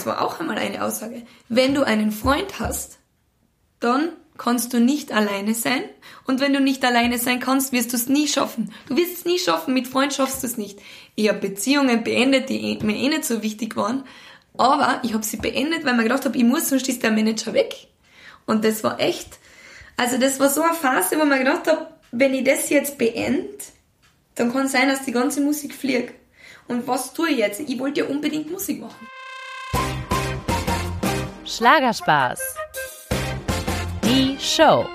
das war auch einmal eine Aussage, wenn du einen Freund hast, dann kannst du nicht alleine sein. Und wenn du nicht alleine sein kannst, wirst du es nie schaffen. Du wirst es nie schaffen, mit Freund schaffst du es nicht. Ich habe Beziehungen beendet, die mir eh nicht so wichtig waren. Aber ich habe sie beendet, weil mir gedacht habe, ich muss, sonst ist der Manager weg. Und das war echt, also das war so eine Phase, wo man gedacht habe, wenn ich das jetzt beende, dann kann es sein, dass die ganze Musik fliegt. Und was tue ich jetzt? Ich wollte ja unbedingt Musik machen. Schlagerspaß. Die Show.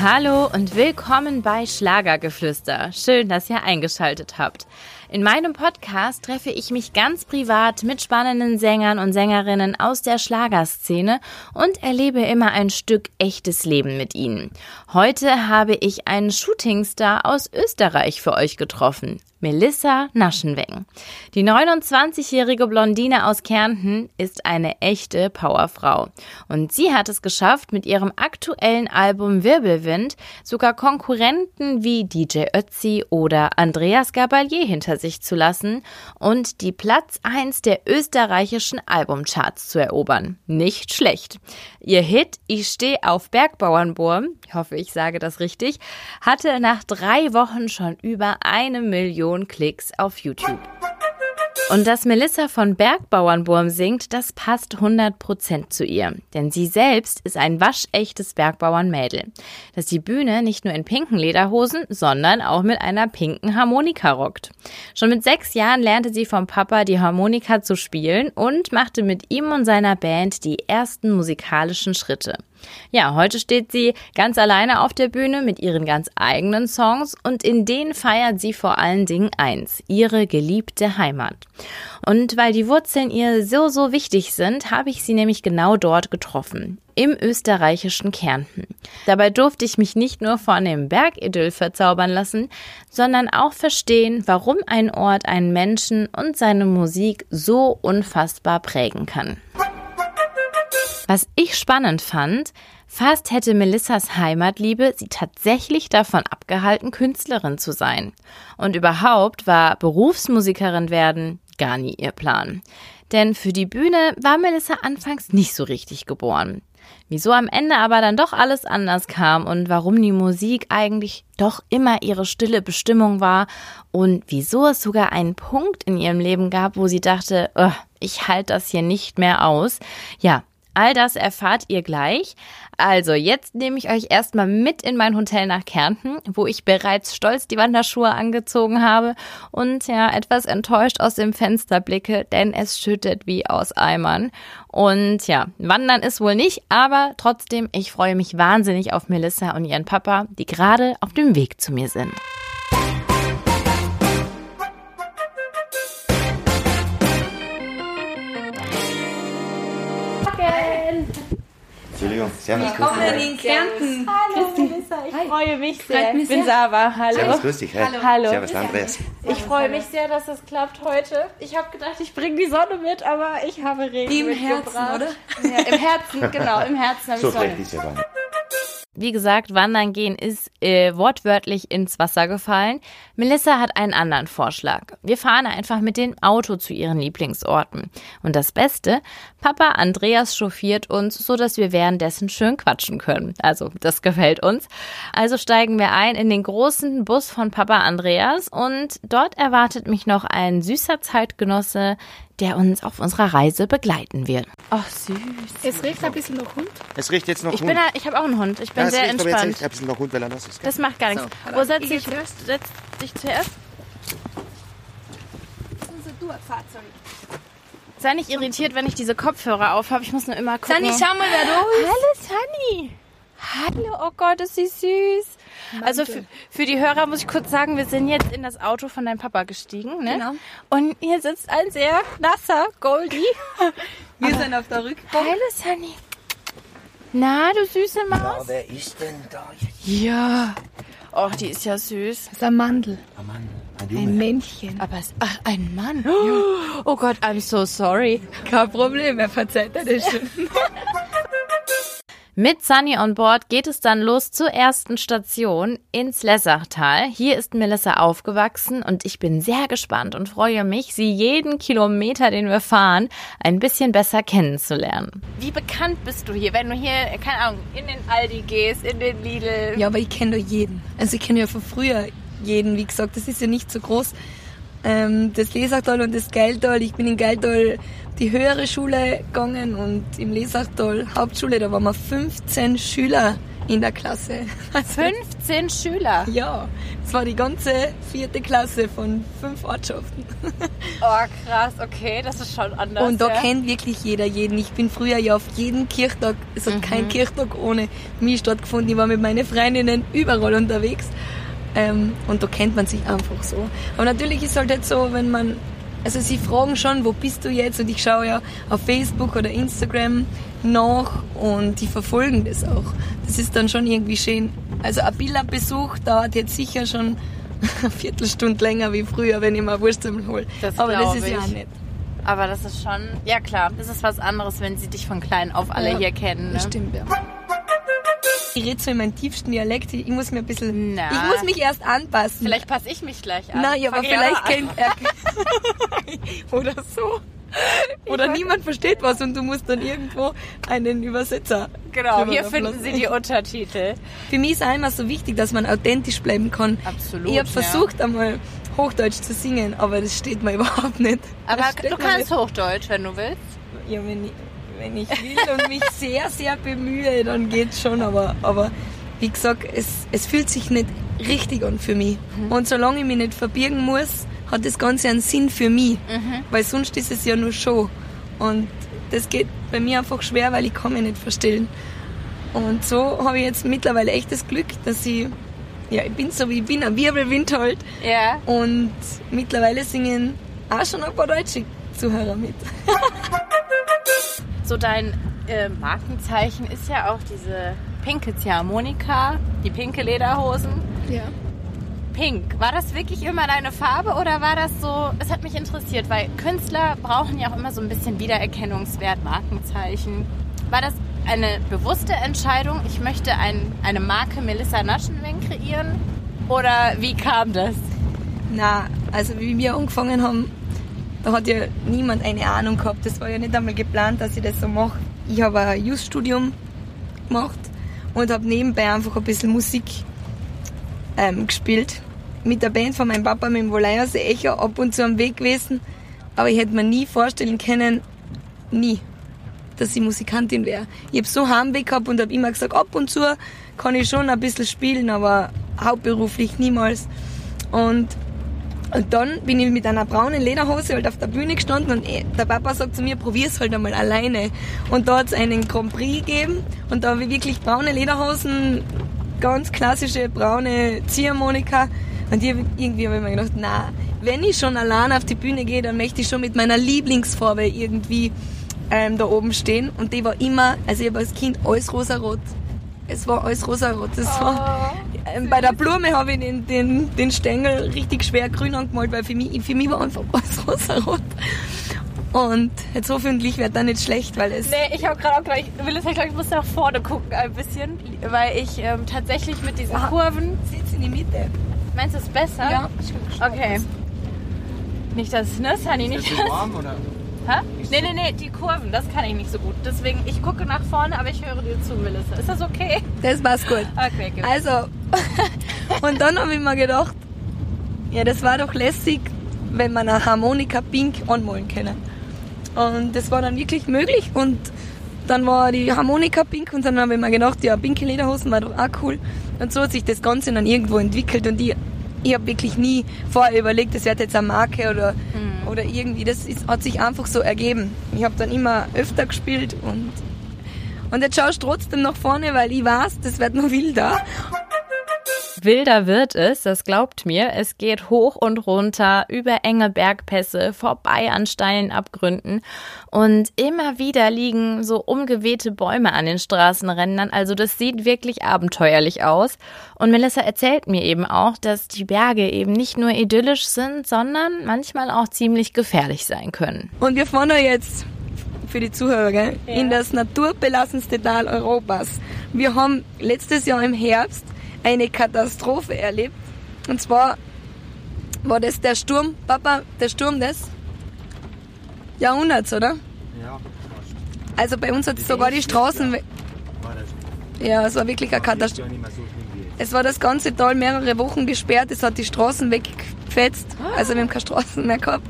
Hallo und willkommen bei Schlagergeflüster. Schön, dass ihr eingeschaltet habt. In meinem Podcast treffe ich mich ganz privat mit spannenden Sängern und Sängerinnen aus der Schlagerszene und erlebe immer ein Stück echtes Leben mit ihnen. Heute habe ich einen Shootingstar aus Österreich für euch getroffen. Melissa Naschenweng. Die 29-jährige Blondine aus Kärnten ist eine echte Powerfrau. Und sie hat es geschafft, mit ihrem aktuellen Album Wirbelwind sogar Konkurrenten wie DJ Ötzi oder Andreas Gabalier hinter sich zu lassen und die Platz 1 der österreichischen Albumcharts zu erobern. Nicht schlecht. Ihr Hit Ich stehe auf Bergbauernburm, ich hoffe, ich sage das richtig, hatte nach drei Wochen schon über eine Million Klicks auf YouTube. Und dass Melissa von Bergbauernburm singt, das passt 100% zu ihr. Denn sie selbst ist ein waschechtes Bergbauernmädel, das die Bühne nicht nur in pinken Lederhosen, sondern auch mit einer pinken Harmonika rockt. Schon mit sechs Jahren lernte sie vom Papa die Harmonika zu spielen und machte mit ihm und seiner Band die ersten musikalischen Schritte. Ja, heute steht sie ganz alleine auf der Bühne mit ihren ganz eigenen Songs und in denen feiert sie vor allen Dingen eins, ihre geliebte Heimat. Und weil die Wurzeln ihr so, so wichtig sind, habe ich sie nämlich genau dort getroffen, im österreichischen Kärnten. Dabei durfte ich mich nicht nur von dem Bergidyll verzaubern lassen, sondern auch verstehen, warum ein Ort einen Menschen und seine Musik so unfassbar prägen kann. Was ich spannend fand, fast hätte Melissas Heimatliebe sie tatsächlich davon abgehalten, Künstlerin zu sein. Und überhaupt war Berufsmusikerin werden gar nie ihr Plan. Denn für die Bühne war Melissa anfangs nicht so richtig geboren. Wieso am Ende aber dann doch alles anders kam und warum die Musik eigentlich doch immer ihre stille Bestimmung war und wieso es sogar einen Punkt in ihrem Leben gab, wo sie dachte, ich halte das hier nicht mehr aus. Ja, All das erfahrt ihr gleich. Also, jetzt nehme ich euch erstmal mit in mein Hotel nach Kärnten, wo ich bereits stolz die Wanderschuhe angezogen habe und ja, etwas enttäuscht aus dem Fenster blicke, denn es schüttet wie aus Eimern. Und ja, wandern ist wohl nicht, aber trotzdem, ich freue mich wahnsinnig auf Melissa und ihren Papa, die gerade auf dem Weg zu mir sind. Entschuldigung, Servus. Willkommen in Kärnten. Hallo, Melissa, ich Hi. freue mich sehr. Ich bin Sava. Hallo. Servus, grüß dich. Hi. Hallo. Servus, Andreas. Ich freue mich sehr, dass es klappt heute. Ich habe gedacht, ich bringe die Sonne mit, aber ich habe Regen Im mitgebracht. Herzen, oder? Ja, Im Herzen, genau, im Herzen habe So ich Sonne. schlecht ist ja gar nicht. Wie gesagt, wandern gehen ist äh, wortwörtlich ins Wasser gefallen. Melissa hat einen anderen Vorschlag. Wir fahren einfach mit dem Auto zu ihren Lieblingsorten. Und das Beste, Papa Andreas chauffiert uns, so dass wir währenddessen schön quatschen können. Also, das gefällt uns. Also steigen wir ein in den großen Bus von Papa Andreas und dort erwartet mich noch ein süßer Zeitgenosse, der uns auf unserer Reise begleiten wird. Ach, süß. Es riecht ein bisschen nach Hund. Es riecht jetzt noch Ich Hund. bin, ich habe auch einen Hund. Ich bin ja, sehr riecht aber jetzt entspannt. riecht ein bisschen nach Hund, weil er nass ist. Das macht gar nichts. So, Wo setzt ich dich, setzt dich zuerst? Sei nicht irritiert, wenn ich diese Kopfhörer auf habe. Ich muss nur immer gucken. Sunny, schau mal, wer du ist. Hallo, Sunny. Hallo, oh Gott, ist sie süß. Also für, für die Hörer muss ich kurz sagen, wir sind jetzt in das Auto von deinem Papa gestiegen. Ne? Genau. Und hier sitzt ein sehr nasser Goldie. Wir sind auf der Rückbank. Hallo, Sunny. Na, du süße Ja, Maus. wer ist denn da? Ja. Och, die ist ja süß. Das ist ein Mandel. Oh Mann, ein Ein. Männchen. Aber es, ach, ein Mann. Oh Gott, I'm so sorry. Kein Problem, er verzeiht dir das schon. Mit Sunny on Board geht es dann los zur ersten Station ins Lessachtal. Hier ist Melissa aufgewachsen und ich bin sehr gespannt und freue mich, sie jeden Kilometer, den wir fahren, ein bisschen besser kennenzulernen. Wie bekannt bist du hier, wenn du hier, keine Ahnung, in den Aldi gehst, in den Lidl? Ja, aber ich kenne doch jeden. Also ich kenne ja von früher jeden, wie gesagt, das ist ja nicht so groß. Ähm, das Lesachtal und das Geiltal. Ich bin in Geiltal die höhere Schule gegangen und im Lesachtal Hauptschule, da waren wir 15 Schüler in der Klasse. Also, 15 Schüler? Ja, es war die ganze vierte Klasse von fünf Ortschaften. Oh krass, okay, das ist schon anders. Und da ja? kennt wirklich jeder jeden. Ich bin früher ja auf jeden Kirchtag, es hat kein Kirchtag ohne mich stattgefunden. Ich war mit meinen Freundinnen überall unterwegs. Ähm, und da kennt man sich einfach so. Aber natürlich ist halt jetzt so, wenn man, also sie fragen schon, wo bist du jetzt? Und ich schaue ja auf Facebook oder Instagram nach und die verfolgen das auch. Das ist dann schon irgendwie schön. Also ein Billa-Besuch dauert jetzt sicher schon eine Viertelstunde länger wie früher, wenn ich mir Wurstsemmel hole. Das Aber das ist ja ich. auch nicht. Aber das ist schon, ja klar, das ist was anderes, wenn sie dich von klein auf alle Ja, hier kennen. Ne? Stimmt, ja. Ich rede so in meinem tiefsten Dialekt. Ich muss mir ein bisschen. Na. Ich muss mich erst anpassen. Vielleicht passe ich mich gleich an. Nein, aber vielleicht kennt er. Oder so. Oder niemand versteht was und du musst dann irgendwo einen Übersetzer. Genau, hier finden lassen. Sie die Untertitel. Für mich ist auch immer so wichtig, dass man authentisch bleiben kann. Absolut, Ich habe ja. versucht, einmal Hochdeutsch zu singen, aber das steht mir überhaupt nicht. Aber du kannst Hochdeutsch, wenn du willst. Ja, wenn ich, wenn ich will und mich sehr, sehr bemühe, dann geht's schon. Aber, aber wie gesagt, es, es fühlt sich nicht richtig an für mich. Mhm. Und solange ich mich nicht verbirgen muss, hat das Ganze einen Sinn für mich. Mhm. Weil sonst ist es ja nur Show. Und das geht bei mir einfach schwer, weil ich kann mich nicht verstellen. Und so habe ich jetzt mittlerweile echt das Glück, dass ich, ja, ich bin so wie ich bin, ein Wirbelwind halt. Ja. Und mittlerweile singen auch schon ein paar deutsche Zuhörer mit. So dein äh, Markenzeichen ist ja auch diese pinke Ziehharmonika, die pinke Lederhosen. Ja. Pink. War das wirklich immer deine Farbe oder war das so? Es hat mich interessiert, weil Künstler brauchen ja auch immer so ein bisschen Wiedererkennungswert, Markenzeichen. War das eine bewusste Entscheidung? Ich möchte ein, eine Marke Melissa Naschenweng kreieren? Oder wie kam das? Na, also wie wir angefangen haben, da hat ja niemand eine Ahnung gehabt. Das war ja nicht einmal geplant, dass ich das so mache. Ich habe ein Just-Studium gemacht und habe nebenbei einfach ein bisschen Musik ähm, gespielt. Mit der Band von meinem Papa, mit dem Voleyers Echo, ab und zu am Weg gewesen. Aber ich hätte mir nie vorstellen können, nie, dass ich Musikantin wäre. Ich habe so Heimweh gehabt und habe immer gesagt, ab und zu kann ich schon ein bisschen spielen, aber hauptberuflich niemals. Und, und dann bin ich mit einer braunen Lederhose halt auf der Bühne gestanden und eh, der Papa sagt zu mir, probier's halt einmal alleine. Und da hat es einen Grand Prix gegeben und da habe ich wirklich braune Lederhosen, ganz klassische braune Ziehharmonika. Und ich irgendwie habe ich mir gedacht, na, wenn ich schon allein auf die Bühne gehe, dann möchte ich schon mit meiner Lieblingsfarbe irgendwie ähm, da oben stehen. Und die war immer, also ich habe als Kind alles rosarot. Es war alles rosarot. Das war, ähm, bei der Blume habe ich den, den, den Stängel richtig schwer grün angemalt, weil für mich, für mich war einfach alles rosarot. Und jetzt hoffentlich wird das nicht schlecht, weil es... Nee, ich habe gerade auch gleich, will es ja gleich, ich muss nach vorne gucken ein bisschen, weil ich ähm, tatsächlich mit diesen Ah. Kurven, Sitz in die Mitte. meinst du es besser? Ja. Okay. Nicht, dass, ne, Sunny, nicht, dass... warm oder? Hä? Nee, nee, nee, die Kurven, das kann ich nicht so gut. Deswegen, ich gucke nach vorne, aber ich höre dir zu, Melissa. Ist das okay? Das war's gut. Okay, gut. Also, und dann habe ich mir gedacht, ja, das war doch lässig, wenn man eine Harmonika pink anmalen können. Und das war dann wirklich möglich und dann war die Harmonika pink und dann habe ich mir gedacht, ja, pinke Lederhosen war doch auch cool. Und so hat sich das Ganze dann irgendwo entwickelt und ich, ich habe wirklich nie vorher überlegt, das wird jetzt eine Marke oder, oder irgendwie. Das ist, hat sich einfach so ergeben. Ich habe dann immer öfter gespielt und, und jetzt schaust du trotzdem nach vorne, weil ich weiß, das wird noch wilder. Wilder wird es, das glaubt mir. Es geht hoch und runter, über enge Bergpässe, vorbei an steilen Abgründen. Und immer wieder liegen so umgewehte Bäume an den Straßenrändern. Also das sieht wirklich abenteuerlich aus. Und Melissa erzählt mir eben auch, dass die Berge eben nicht nur idyllisch sind, sondern manchmal auch ziemlich gefährlich sein können. Und wir fahren jetzt für die Zuhörer? Ja. in das naturbelassenste Tal Europas. Wir haben letztes Jahr im Herbst eine Katastrophe erlebt. Und zwar war das der Sturm, Papa, der Sturm des Jahrhunderts, oder? Ja, Also bei uns hat sogar die Straßen... war das. Ja, es war wirklich eine Katastrophe. Es war das ganze Tal mehrere Wochen gesperrt, es hat die Straßen weggefetzt. Also wir haben keine Straßen mehr gehabt.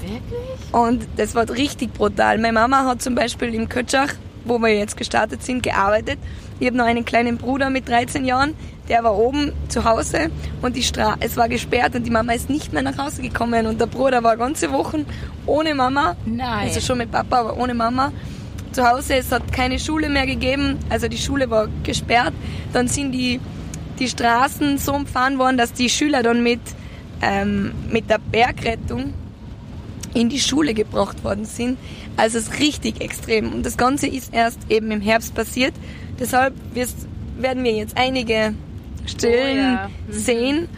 Wirklich? Und das war richtig brutal. Meine Mama hat zum Beispiel im Kötschach, wo wir jetzt gestartet sind, gearbeitet. Ich habe noch einen kleinen Bruder mit 13 Jahren, der war oben zu Hause und die Stra es war gesperrt und die Mama ist nicht mehr nach Hause gekommen und der Bruder war ganze Wochen ohne Mama. Nein. Also schon mit Papa, aber ohne Mama. Zu Hause, es hat keine Schule mehr gegeben, also die Schule war gesperrt. Dann sind die, die Straßen so umfahren worden, dass die Schüler dann mit, ähm, mit der Bergrettung in die Schule gebracht worden sind. Also es ist richtig extrem. Und das Ganze ist erst eben im Herbst passiert. Deshalb wirst, werden wir jetzt einige Stellen Oh ja. Mhm. sehen.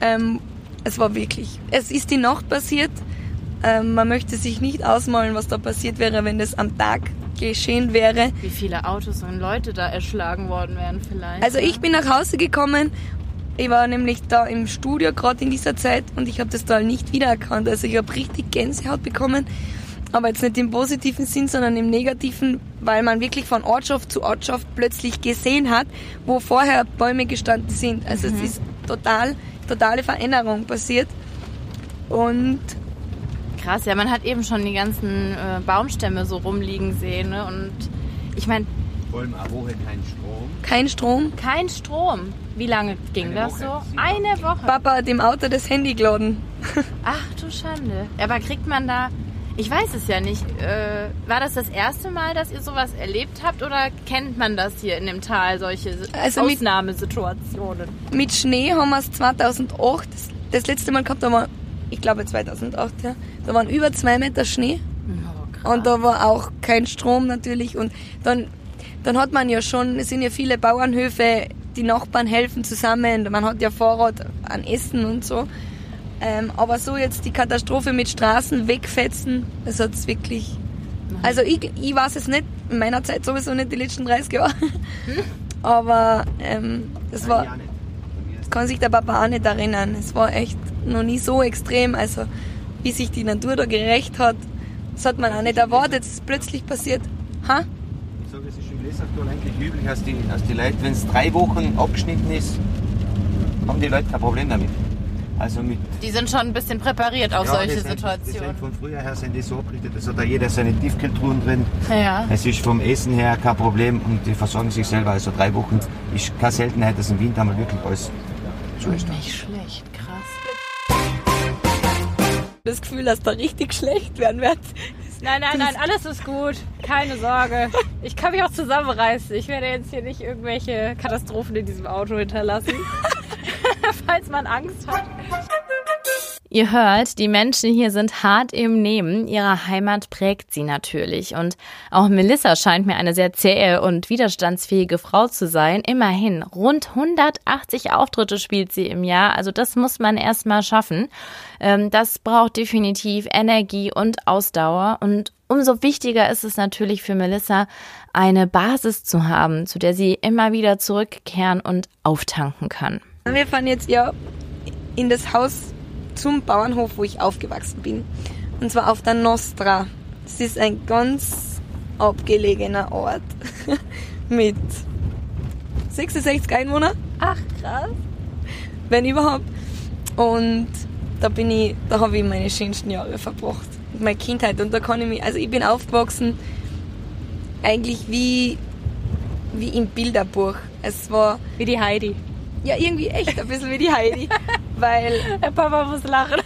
Ähm, es war wirklich, es ist die Nacht passiert. Ähm, man möchte sich nicht ausmalen, was da passiert wäre, wenn das am Tag geschehen wäre. Wie viele Autos und Leute da erschlagen worden wären vielleicht. Also ne? ich bin nach Hause gekommen. Ich war nämlich da im Studio gerade in dieser Zeit und ich habe das Tal nicht wiedererkannt. Also ich habe richtig Gänsehaut bekommen. Aber jetzt nicht im positiven Sinn, sondern im negativen, weil man wirklich von Ortschaft zu Ortschaft plötzlich gesehen hat, wo vorher Bäume gestanden sind. Also es ist total, totale Veränderung passiert. Und Krass, ja, man hat eben schon die ganzen äh, Baumstämme so rumliegen sehen. Ne? Und ich meine, Vor allem eine Woche kein Strom. kein Strom. kein Strom. Wie lange ging Eine das Woche. so? Sieben Eine Woche. Papa hat im Auto das Handy geladen. Ach du Schande. Aber kriegt man da. Ich weiß es ja nicht. Äh, war das das erste Mal, dass ihr sowas erlebt habt oder kennt man das hier in dem Tal, solche Also mit- Ausnahmesituationen? Mit Schnee haben wir es 2008, das, das letzte Mal gehabt, da war, ich glaube 2008, ja. Da waren über zwei Meter Schnee Oh, und da war auch kein Strom natürlich und dann, dann hat man ja schon, es sind ja viele Bauernhöfe, die Nachbarn helfen zusammen, man hat ja Vorrat an Essen und so. Ähm, aber so jetzt die Katastrophe mit Straßen wegfetzen, das hat's wirklich. Also ich, ich weiß es nicht, in meiner Zeit sowieso nicht die letzten 30 Jahre. Aber ähm, das war. Nein, ja mir ist kann sich der Papa auch nicht erinnern. Es war echt noch nie so extrem. Also, wie sich die Natur da gerecht hat, das hat man auch nicht erwartet, dass es plötzlich passiert. Ha? Ich sage, es ist im Lesaktuell eigentlich üblich, dass die, dass die Leute, wenn es drei Wochen abgeschnitten ist, haben die Leute kein Problem damit. Also mit Die sind schon ein bisschen präpariert auf Ja, solche sind- Situationen. von früher her sind die so abgerichtet, es hat da jeder seine Tiefkühltruhen drin. Ja. Es ist vom Essen her kein Problem und die versorgen sich selber. Also drei Wochen ist keine Seltenheit, dass im Winter mal wirklich alles so ist. Nicht schlecht, krass. Das Gefühl, dass da richtig schlecht werden wird. Nein, nein, nein, alles ist gut. Keine Sorge. Ich kann mich auch zusammenreißen. Ich werde jetzt hier nicht irgendwelche Katastrophen in diesem Auto hinterlassen. Falls man Angst hat. Ihr hört, die Menschen hier sind hart im Nehmen. Ihre Heimat prägt sie natürlich. Und auch Melissa scheint mir eine sehr zähe und widerstandsfähige Frau zu sein. Immerhin, rund 180 Auftritte spielt sie im Jahr. Also das muss man erstmal schaffen. Ähm, Das braucht definitiv Energie und Ausdauer. Und umso wichtiger ist es natürlich für Melissa, eine Basis zu haben, zu der sie immer wieder zurückkehren und auftanken kann. Wir fahren jetzt ja in das Haus zum Bauernhof, wo ich aufgewachsen bin. Und zwar auf der Nostra. Es ist ein ganz abgelegener Ort mit 66 Einwohnern. Ach, krass. wenn überhaupt. Und da bin ich, da habe ich meine schönsten Jahre verbracht. Meine Kindheit. Und da kann ich mich, also ich bin aufgewachsen eigentlich wie, wie im Bilderbuch. Es war, Wie die Heidi. Ja, irgendwie echt ein bisschen wie die Heidi. Weil Der Papa muss lachen.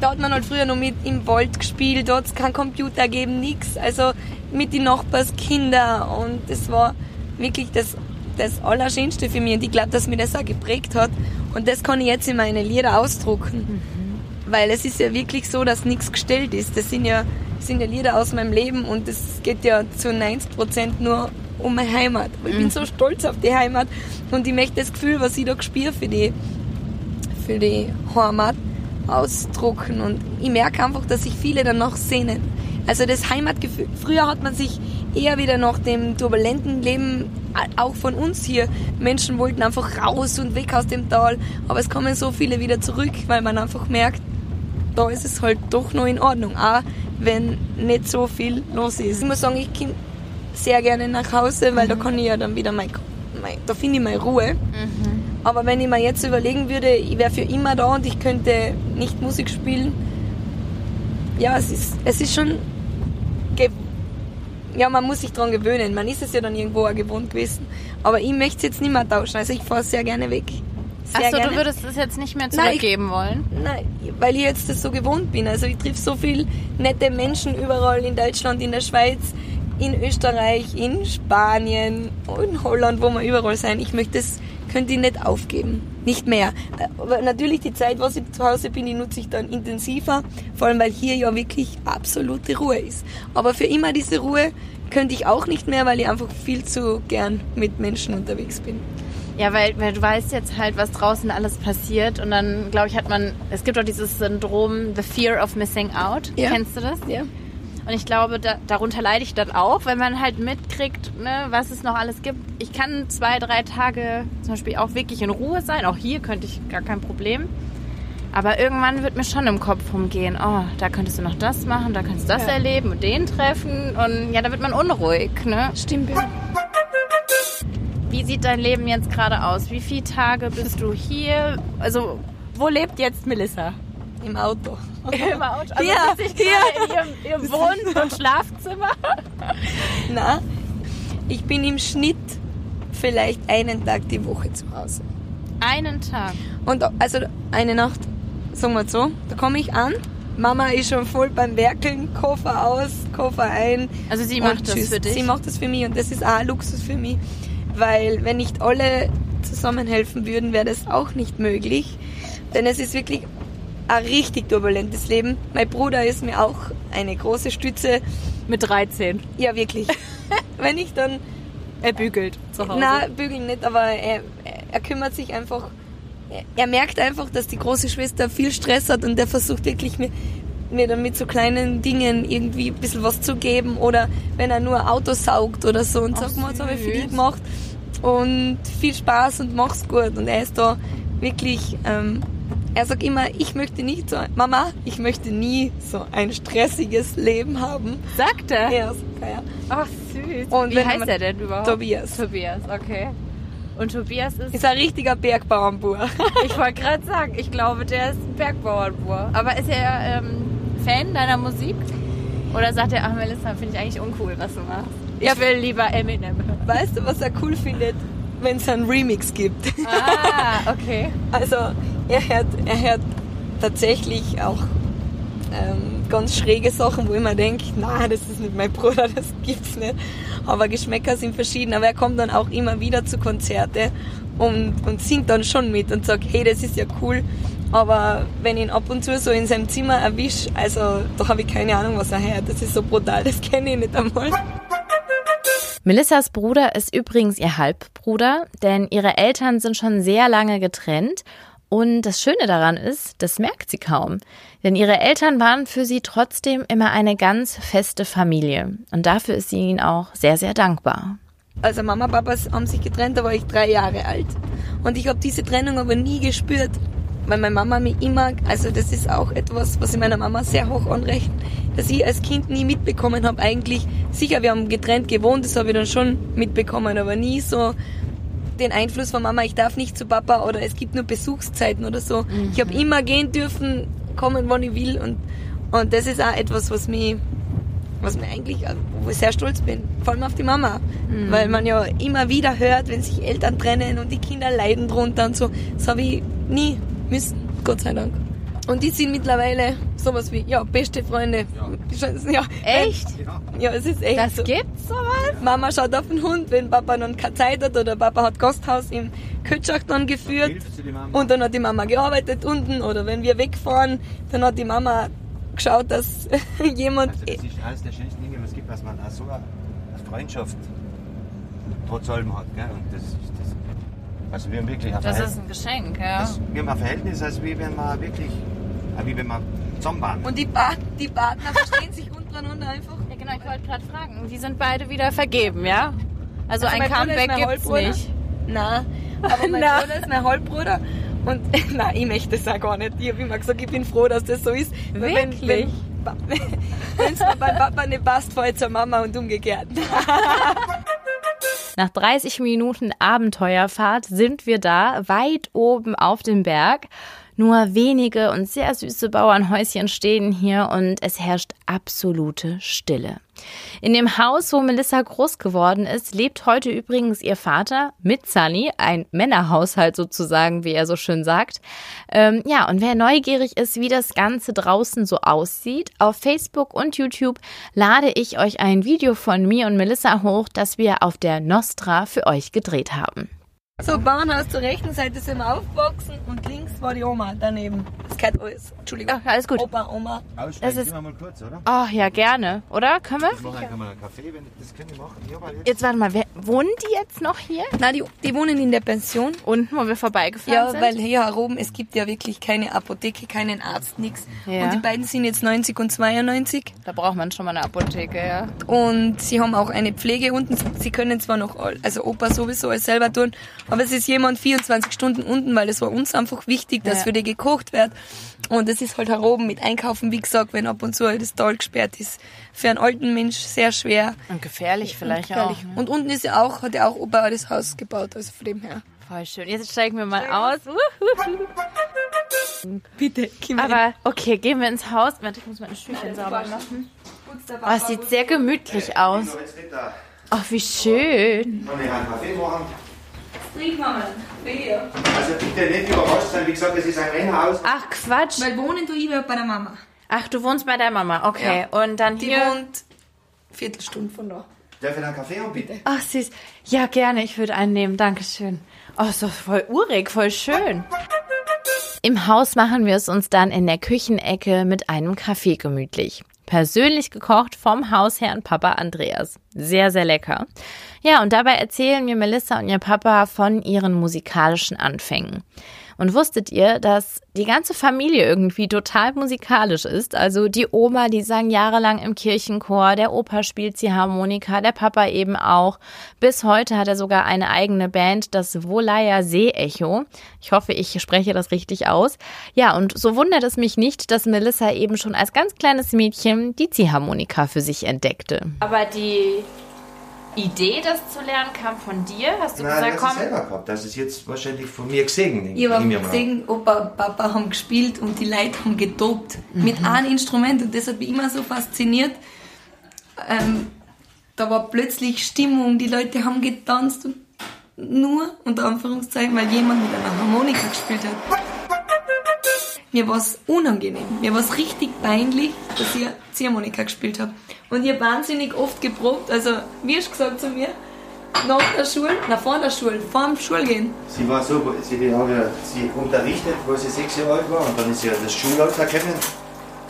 da hat man halt früher noch mit im Wald gespielt, da hat es keinen Computer gegeben, nix. Also mit den Nachbarskinder und das war wirklich das, das Allerschönste für mich und ich glaube, dass mir das auch geprägt hat und das kann ich jetzt in meine Lieder ausdrucken. Weil es ist ja wirklich so, dass nichts gestellt ist. Das sind ja, das sind ja Lieder aus meinem Leben und es geht ja zu 90 Prozent nur um meine Heimat. Aber Ich bin so stolz auf die Heimat und ich möchte das Gefühl, was ich da gespürt für die, für die Heimat ausdrucken und ich merke einfach, dass sich viele danach sehnen. Also das Heimatgefühl. Früher hat man sich eher wieder nach dem turbulenten Leben, äh, auch von uns hier, Menschen wollten einfach raus und weg aus dem Tal, aber es kommen so viele wieder zurück, weil man einfach merkt, da ist es halt doch noch in Ordnung, auch wenn nicht so viel los ist. Ich muss sagen, ich komme sehr gerne nach Hause, weil da kann ich ja dann wieder mein, mein da finde ich meine Ruhe. Aber wenn ich mir jetzt überlegen würde, ich wäre für immer da und ich könnte nicht Musik spielen, ja, es ist, es ist schon, ja, man muss sich dran gewöhnen. Man ist es ja dann irgendwo auch gewohnt gewesen. Aber ich möchte es jetzt nicht mehr tauschen. Also ich fahre sehr gerne weg. Achso, du würdest es jetzt nicht mehr Nein, zurückgeben wollen? Nein, weil ich jetzt das so gewohnt bin. Also ich triff so viel nette Menschen überall in Deutschland, in der Schweiz, in Österreich, in Spanien, in Holland, wo wir überall sein. Ich möchte das, könnte ich nicht aufgeben. Nicht mehr. Aber natürlich die Zeit, was ich zu Hause bin, die nutze ich dann intensiver. Vor allem, weil hier ja wirklich absolute Ruhe ist. Aber für immer diese Ruhe könnte ich auch nicht mehr, weil ich einfach viel zu gern mit Menschen unterwegs bin. Ja, weil, weil du weißt jetzt halt, was draußen alles passiert und dann, glaube ich, hat man, es gibt auch dieses Syndrom, the fear of missing out. Ja. Kennst du das? Ja. Und ich glaube, da, darunter leide ich dann auch, wenn man halt mitkriegt, ne, was es noch alles gibt. Ich kann zwei, drei Tage zum Beispiel auch wirklich in Ruhe sein. Auch hier könnte ich gar kein Problem. Aber irgendwann wird mir schon im Kopf rumgehen, oh, da könntest du noch das machen, da könntest du das Ja. erleben und den treffen. Und ja, da wird man unruhig, ne? Stimmt, ja. Wie sieht dein Leben jetzt gerade aus? Wie viele Tage bist du hier? Also, wo lebt jetzt Melissa? Im Auto. Im Auto? Also Ja, sitzt sie gerade in ihrem, ihrem Wohn- und Schlafzimmer? Na, ich bin im Schnitt vielleicht einen Tag die Woche zu Hause. Einen Tag. Und also eine Nacht, sagen wir so, da komme ich an. Mama ist schon voll beim Werkeln, Koffer aus, Koffer ein. Also sie macht das tschüss. für dich? Sie macht das für mich und das ist auch ein Luxus für mich, weil wenn nicht alle zusammenhelfen würden, wäre das auch nicht möglich. Denn es ist wirklich ein richtig turbulentes Leben. Mein Bruder ist mir auch eine große Stütze. Mit 13. Ja, wirklich. wenn ich dann Er bügelt zu Hause. na, bügeln nicht, aber er, er kümmert sich einfach. Er, er merkt einfach, dass die große Schwester viel Stress hat und er versucht wirklich mir, mir dann mit so kleinen Dingen irgendwie ein bisschen was zu geben oder wenn er nur Auto saugt oder so und Ach, sagt, mal, das habe ich dich gemacht und viel Spaß und mach's gut und er ist da wirklich, ähm, er sagt immer, ich möchte nicht so, Mama, ich möchte nie so ein stressiges Leben haben. Sagt er? Ja, sagt er. Ach, süß. Und Wie heißt er denn überhaupt? Tobias. Tobias, okay. Und Tobias ist, Ist ein richtiger Bergbauernbauer. ich wollte gerade sagen, ich glaube, der ist ein Bergbauernbauer. Aber ist er ähm, Fan deiner Musik? Oder sagt er, ach Melissa, finde ich eigentlich uncool, was du machst? Ich Ja. will lieber Eminem. Weißt du, was er cool findet? Wenn es einen Remix gibt. Ah, okay. Also er hört, er hört tatsächlich auch ähm, ganz schräge Sachen, wo ich mir denke, na, das ist nicht mein Bruder, das gibt's nicht. Aber Geschmäcker sind verschieden. Aber er kommt dann auch immer wieder zu Konzerte und, und singt dann schon mit und sagt, hey, das ist ja cool. Aber wenn ich ihn ab und zu so in seinem Zimmer erwische, also da habe ich keine Ahnung, was er hört. Das ist so brutal, das kenne ich nicht einmal. Melissas Bruder ist übrigens ihr Halbbruder, denn ihre Eltern sind schon sehr lange getrennt. Und das Schöne daran ist, das merkt sie kaum. Denn ihre Eltern waren für sie trotzdem immer eine ganz feste Familie. Und dafür ist sie ihnen auch sehr, sehr dankbar. Also Mama und Papa haben sich getrennt, da war ich drei Jahre alt. Und ich habe diese Trennung aber nie gespürt, weil meine Mama mich immer, also das ist auch etwas, was ich meiner Mama sehr hoch anrechne, dass ich als Kind nie mitbekommen habe eigentlich. Sicher, wir haben getrennt gewohnt, das habe ich dann schon mitbekommen, aber nie so den Einfluss von Mama, ich darf nicht zu Papa oder es gibt nur Besuchszeiten oder so. Ich habe immer gehen dürfen, kommen, wann ich will und, und das ist auch etwas, was mich was mir eigentlich, äh, wo ich sehr stolz bin, vor allem auf die Mama, weil man ja immer wieder hört, wenn sich Eltern trennen und die Kinder leiden drunter und so. Das habe ich nie müssen, Gott sei Dank. Und die sind mittlerweile sowas wie, ja, beste Freunde. Ja, Echt? Ja, es ist echt Das so. gibt's sowas? Mama schaut auf den Hund, wenn Papa dann keine Zeit hat oder Papa hat Gasthaus im Kötschach dann geführt. Mama? Und dann hat die Mama gearbeitet unten oder wenn wir wegfahren, dann hat die Mama geschaut, dass jemand Also das ist eines der schönsten Dinge, was es gibt, dass man auch so eine Freundschaft trotz allem hat. Gell? Und das ist das. Also wir haben wirklich ein Das Verhältnis. ist ein Geschenk, ja. das, wir haben ein Verhältnis, als wie wenn man wirklich, äh, wie wenn man zusammen waren. Und die, Part die Partner verstehen sich untereinander einfach. Ja, genau, ich wollte gerade fragen. Die sind beide wieder vergeben, ja? Also, ein Bruder ist Comeback gibt's nicht. Nein, aber mein Na. Bruder ist mein Halbbruder. Und nein, ich möchte das auch gar nicht. Ich habe immer gesagt, ich bin froh, dass das so ist. Wirklich? Wenn es mir beim Papa nicht passt, fällt zur Mama und umgekehrt. Nach 30 Minuten Abenteuerfahrt sind wir da, weit oben auf dem Berg. Nur wenige und sehr süße Bauernhäuschen stehen hier und es herrscht absolute Stille. In dem Haus, wo Melissa groß geworden ist, lebt heute übrigens ihr Vater mit Sunny, ein Männerhaushalt sozusagen, wie er so schön sagt. Ähm, ja, und wer neugierig ist, wie das Ganze draußen so aussieht, auf Facebook und YouTube lade ich euch ein Video von mir und Melissa hoch, das wir auf der Nostra für euch gedreht haben. So, Bauernhaus zur rechten Seite sind wir aufgewachsen und links war die Oma daneben. Das gehört alles. Entschuldigung. Ach, alles gut. Opa, Oma. Aussteigen, ist- gehen wir mal kurz, oder? Oh, ja, gerne. Oder? Können wir? Ich mache einfach mal einen Kaffee, wenn das kann ich machen. Weil jetzt Jetzt warte mal, wer, wohnen die jetzt noch hier? Nein, die, die wohnen in der Pension. Unten, wo wir vorbeigefahren Ja, sind? weil hier oben, es gibt ja wirklich keine Apotheke, keinen Arzt, nichts. Ja. Und die beiden sind jetzt 90 und 92. Da braucht man schon mal eine Apotheke, ja. Und sie haben auch eine Pflege unten. Sie können zwar noch, all- also Opa sowieso alles selber tun, aber es ist jemand 24 Stunden unten, weil es war uns einfach wichtig, dass Ja. für die gekocht wird. Und es ist halt heroben mit Einkaufen, wie gesagt, wenn ab und zu halt das Tal gesperrt ist. Für einen alten Mensch sehr schwer. Und gefährlich vielleicht Gefährlich. auch. Ne? Und unten ist ja auch, hat ja auch Opa das Haus gebaut, also von dem her. Voll schön. Jetzt steigen wir mal aus. Uhuhu. Bitte, gib Aber okay, gehen wir ins Haus. Warte, ich muss meine Stühlchen sauber machen. Oh, es sieht sehr gemütlich aus. jetzt nicht da. Ach, wie schön. Mal, Bier. Also bitte nicht überrascht sein, wie gesagt, es ist ein Rennhaus. Ach, Quatsch. Weil wohnen du ich bei der Mama. Ach, du wohnst bei deiner Mama. Okay. Und dann Die hier. wohnt Viertelstunde von da. Darf ich einen Kaffee haben, bitte? Ach, süß. Ja, gerne. Ich würde einen nehmen. Dankeschön. Oh, doch voll urig, voll schön. Im Haus machen wir es uns dann in der Küchenecke mit einem Kaffee gemütlich. Persönlich gekocht vom Hausherrn Papa Andreas. Sehr, sehr lecker. Ja, und dabei erzählen mir Melissa und ihr Papa von ihren musikalischen Anfängen. Und wusstet ihr, dass die ganze Familie irgendwie total musikalisch ist? Also die Oma, die sang jahrelang im Kirchenchor, der Opa spielt Ziehharmonika, der Papa eben auch. Bis heute hat er sogar eine eigene Band, das Wolaya See-Echo. Ich hoffe, ich spreche das richtig aus. Ja, und so wundert es mich nicht, dass Melissa eben schon als ganz kleines Mädchen die Ziehharmonika für sich entdeckte. Aber die Idee, das zu lernen, kam von dir? Hast du Nein, das ist selber gehabt. Das ist jetzt wahrscheinlich von mir gesehen. Ich habe gesehen, Opa und Papa haben gespielt und die Leute haben getobt. Mit einem Instrument. Und das hat mich immer so fasziniert. Ähm, da war plötzlich Stimmung, die Leute haben getanzt. Und nur, unter Anführungszeichen, weil jemand mit einer Harmonika gespielt hat. Mir war es unangenehm. Mir war es richtig peinlich, dass ich Ziehharmonika gespielt habe. Und ich habe wahnsinnig oft geprobt. Also, wie hast du gesagt zu mir? Nach der Schule, nach vor der Schule, vor dem Schulgehen. Sie war so, sie, haben ja, sie unterrichtet, wo sie sechs Jahre alt war und dann ist sie ja das Schulalter kennen.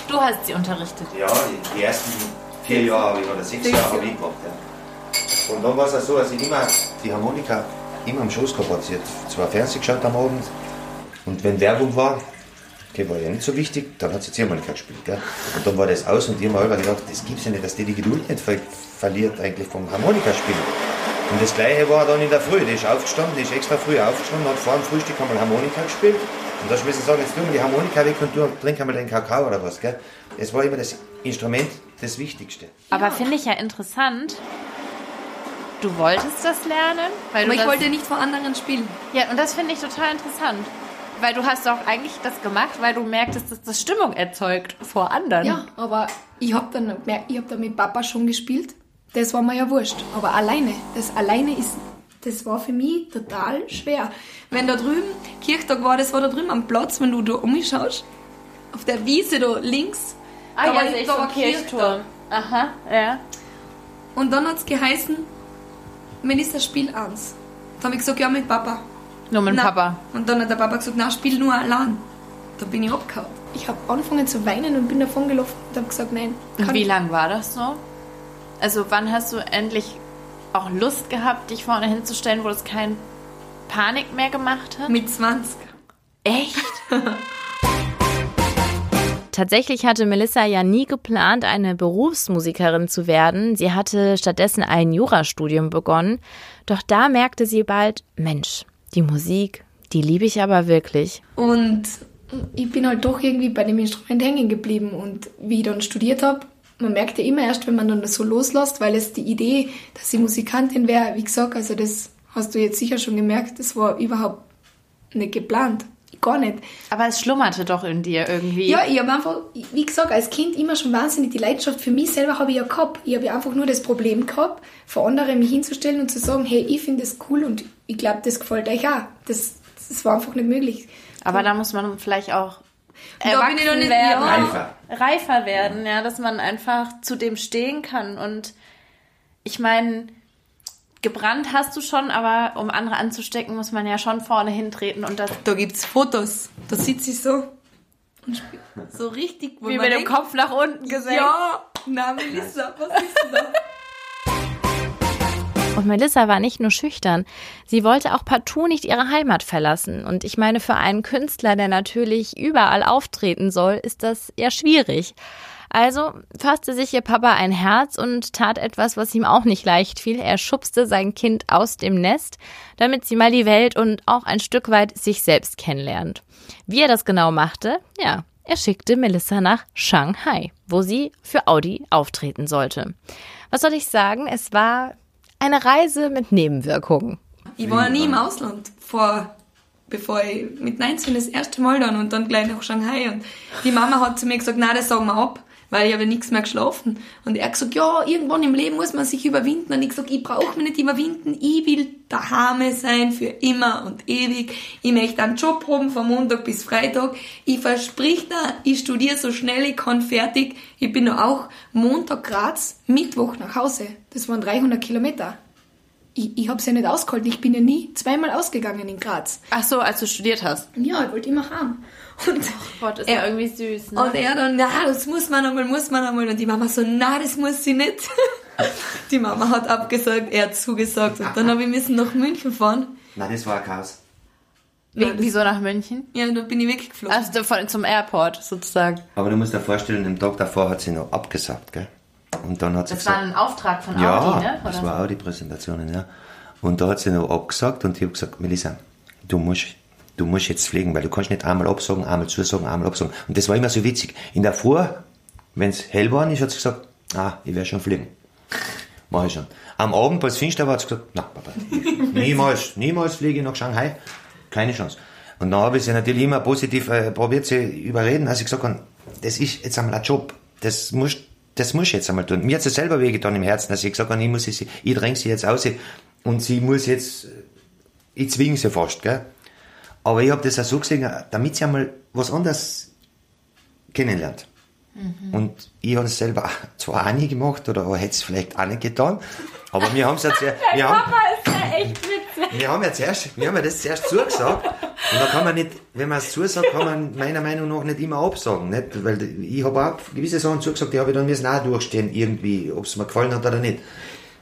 Du hast sie unterrichtet. Ja, die, ersten vier Jahre habe ich oder sechs Sechs Jahre habe ich gemacht. Ja. Und dann war es auch so, dass ich immer die Harmonika immer am Schoß gehabt habe. Sie hat zwar Fernsehen geschaut am Abend und wenn Werbung war, okay, war ja nicht so wichtig, dann hat sie Ziehharmonika gespielt. Gell? Und dann war das aus und ich habe mir immer gedacht, das gibt's ja nicht, dass die die Geduld nicht ver verliert eigentlich vom Harmonikaspielen. Und das gleiche war dann in der Früh, die ist aufgestanden, die ist extra früh aufgestanden, hat vor dem Frühstück einmal Harmonika gespielt. Und da müssen sagen, jetzt tun wir die Harmonika weg und du trink einmal den Kakao oder was. Gell? Es war immer das Instrument das Wichtigste. Aber finde ich ja interessant. Du wolltest das lernen, weil du Aber ich das, wollte nicht vor anderen spielen. ja und das finde ich total interessant, weil du hast doch eigentlich das gemacht, weil du merktest, dass das Stimmung erzeugt vor anderen. Ja, aber ich hab dann gemerkt, ich hab da mit Papa schon gespielt. Das war mir ja wurscht. Aber alleine, das alleine ist, das war für mich total schwer. Wenn da drüben Kirchtag war, das war da drüben am Platz, wenn du da umschaust, auf der Wiese da links, Ah da ja, war, ich da war. Kirchturm. Aha, ja. Und dann hat's geheißen, Melissa, spiel eins. Da habe ich gesagt, ja, mit Papa. Nur mit dem. Papa. Und dann hat der Papa gesagt, na, spiel nur allein. Da bin ich abgehauen. Ich habe angefangen zu weinen und bin davon gelaufen und habe gesagt, nein. Und wie ich. lang war das so? Also wann hast du endlich auch Lust gehabt, dich vorne hinzustellen, wo das kein Panik mehr gemacht hat? Mit 20. Echt? Tatsächlich hatte Melissa ja nie geplant, eine Berufsmusikerin zu werden. Sie hatte stattdessen ein Jurastudium begonnen. Doch da merkte sie bald, Mensch, die Musik, die liebe ich aber wirklich. Und ich bin halt doch irgendwie bei dem Instrument hängen geblieben. Und wie ich dann studiert habe, man merkt ja immer erst, wenn man dann das so loslässt, weil es die Idee, dass ich Musikantin wäre, wie gesagt, also das hast du jetzt sicher schon gemerkt, das war überhaupt nicht geplant. Gar nicht. Aber es schlummerte doch in dir irgendwie. Ja, ich habe einfach, wie gesagt, als Kind immer schon wahnsinnig die Leidenschaft für mich selber habe ich ja gehabt. Ich habe ja einfach nur das Problem gehabt, vor anderen mich hinzustellen und zu sagen, hey, ich finde das cool und ich glaube, das gefällt euch auch. Das, das war einfach nicht möglich. Aber da muss man vielleicht auch Da bin ich noch nicht- werden, ja. Reifer. reifer werden, ja, dass man einfach zu dem stehen kann. Und ich meine, gebrannt hast du schon, aber um andere anzustecken, muss man ja schon vorne hintreten und das Da gibt's Fotos. Da sitze ich so so richtig, wo wie man mit dem denkt, Kopf nach unten gesenkt. Ja, na Melissa, was ist denn da? Und Melissa war nicht nur schüchtern, sie wollte auch partout nicht ihre Heimat verlassen. Und ich meine, für einen Künstler, der natürlich überall auftreten soll, ist das eher schwierig. Also fasste sich ihr Papa ein Herz und tat etwas, was ihm auch nicht leicht fiel. Er schubste sein Kind aus dem Nest, damit sie mal die Welt und auch ein Stück weit sich selbst kennenlernt. Wie er das genau machte? Ja, er schickte Melissa nach Shanghai, wo sie für Audi auftreten sollte. Was soll ich sagen? Es war eine Reise mit Nebenwirkungen. Ich war nie im Ausland vor, bevor ich mit 19 das erste Mal dann und dann gleich nach Shanghai und die Mama hat zu mir gesagt, na, das sagen wir ab, weil ich habe ja nichts mehr geschlafen. Und er hat gesagt, ja, irgendwann im Leben muss man sich überwinden. Und ich gesagt, ich brauche mich nicht überwinden, ich will daheim sein für immer und ewig. Ich möchte einen Job haben von Montag bis Freitag. Ich versprich da, ich studiere so schnell ich kann fertig. Ich bin auch Montag Graz, Mittwoch nach Hause. Das waren 300 Kilometer. Ich, ich habe es ja nicht ausgehalten. Ich bin ja nie zweimal ausgegangen in Graz. Ach so, als du studiert hast. Ja, ich wollte immer heim. Und Gott, ist Ja. ja irgendwie süß, ne? Und er dann, na, das muss man einmal, muss man einmal. Und die Mama so, na, das muss sie nicht. Die Mama hat abgesagt, er hat zugesagt. Und dann habe ich müssen nach München fahren. Nein, das war ein Chaos. Wie, wieso nach München? Ja, dann bin ich weggeflogen. Also von, zum Airport sozusagen. Aber du musst dir vorstellen, am Tag davor hat sie noch abgesagt, gell? Und dann hat sie Das war gesagt, ein Auftrag von ja, Audi, ne? das Oder? war Audi-Präsentationen, ja. Und da hat sie noch abgesagt und ich habe gesagt, Melissa, du musst, du musst jetzt fliegen, weil du kannst nicht einmal absagen, einmal zusagen, einmal absagen. Und das war immer so witzig. In der Früh, wenn es hell war, ist, hat sie gesagt, ah, ich werde schon fliegen. Mach ich schon. Am Abend, als es finster war, hat sie gesagt, na, Papa, niemals, niemals fliege ich nach Shanghai. Keine Chance. Und dann habe ich sie natürlich immer positiv äh, probiert, sie überreden, als ich gesagt habe, das ist jetzt einmal ein Job. Das muss, das muss ich jetzt einmal tun. Mir hat es selber wehgetan im Herzen, dass ich gesagt habe, ich muss sie, ich dränge sie jetzt aus und sie muss jetzt, ich zwinge sie fast, gell. Aber ich habe das auch so gesehen, damit sie einmal was anderes kennenlernt. Und ich habe es selber zwar auch nie gemacht oder hätte es vielleicht auch nicht getan, aber wir haben es wir haben, ja echt witzig. wir haben ja zuerst, wir haben ja das zuerst zugesagt. Und da kann man nicht, wenn man es zusagt, kann man meiner Meinung nach nicht immer absagen, nicht? Weil ich habe auch gewisse Sachen zugesagt, die habe ich dann müssen auch durchstehen, irgendwie, ob es mir gefallen hat oder nicht.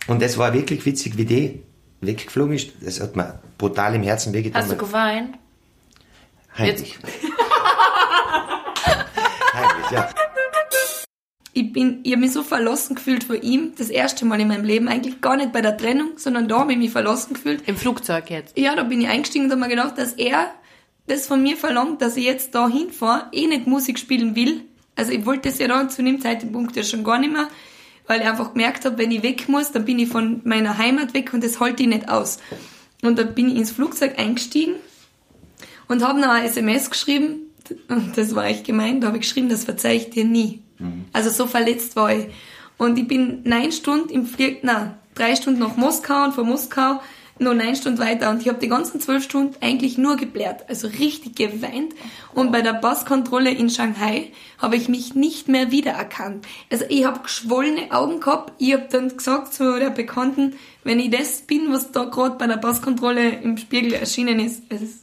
Und das war wirklich witzig, wie die weggeflogen ist. Das hat mir brutal im Herzen wehgetan. Hast du geweint? Heimlich. Heimlich, ja. Ich bin, ich habe mich so verlassen gefühlt vor ihm, das erste Mal in meinem Leben. Eigentlich gar nicht bei der Trennung, sondern da habe ich mich verlassen gefühlt. Im Flugzeug jetzt. Ja, da bin ich eingestiegen und habe mir gedacht, dass er das von mir verlangt, dass ich jetzt da hinfahre, eh nicht Musik spielen will. Also ich wollte das ja dann zu dem Zeitpunkt ja schon gar nicht mehr, weil ich einfach gemerkt habe, wenn ich weg muss, dann bin ich von meiner Heimat weg und das halte ich nicht aus. Und dann bin ich ins Flugzeug eingestiegen und habe noch eine SMS geschrieben, und das war echt gemein, da habe ich geschrieben, das verzeih ich dir nie. Also so verletzt war ich. Und ich bin neun Stunden im Flieg, nein, drei Stunden nach Moskau und von Moskau noch neun Stunden weiter und ich habe die ganzen zwölf Stunden eigentlich nur geblärt, also richtig geweint. Und bei der Passkontrolle in Shanghai habe ich mich nicht mehr wiedererkannt. Also ich habe geschwollene Augen gehabt. Ich habe dann gesagt zu der Bekannten, wenn ich das bin, was da gerade bei der Passkontrolle im Spiegel erschienen ist, es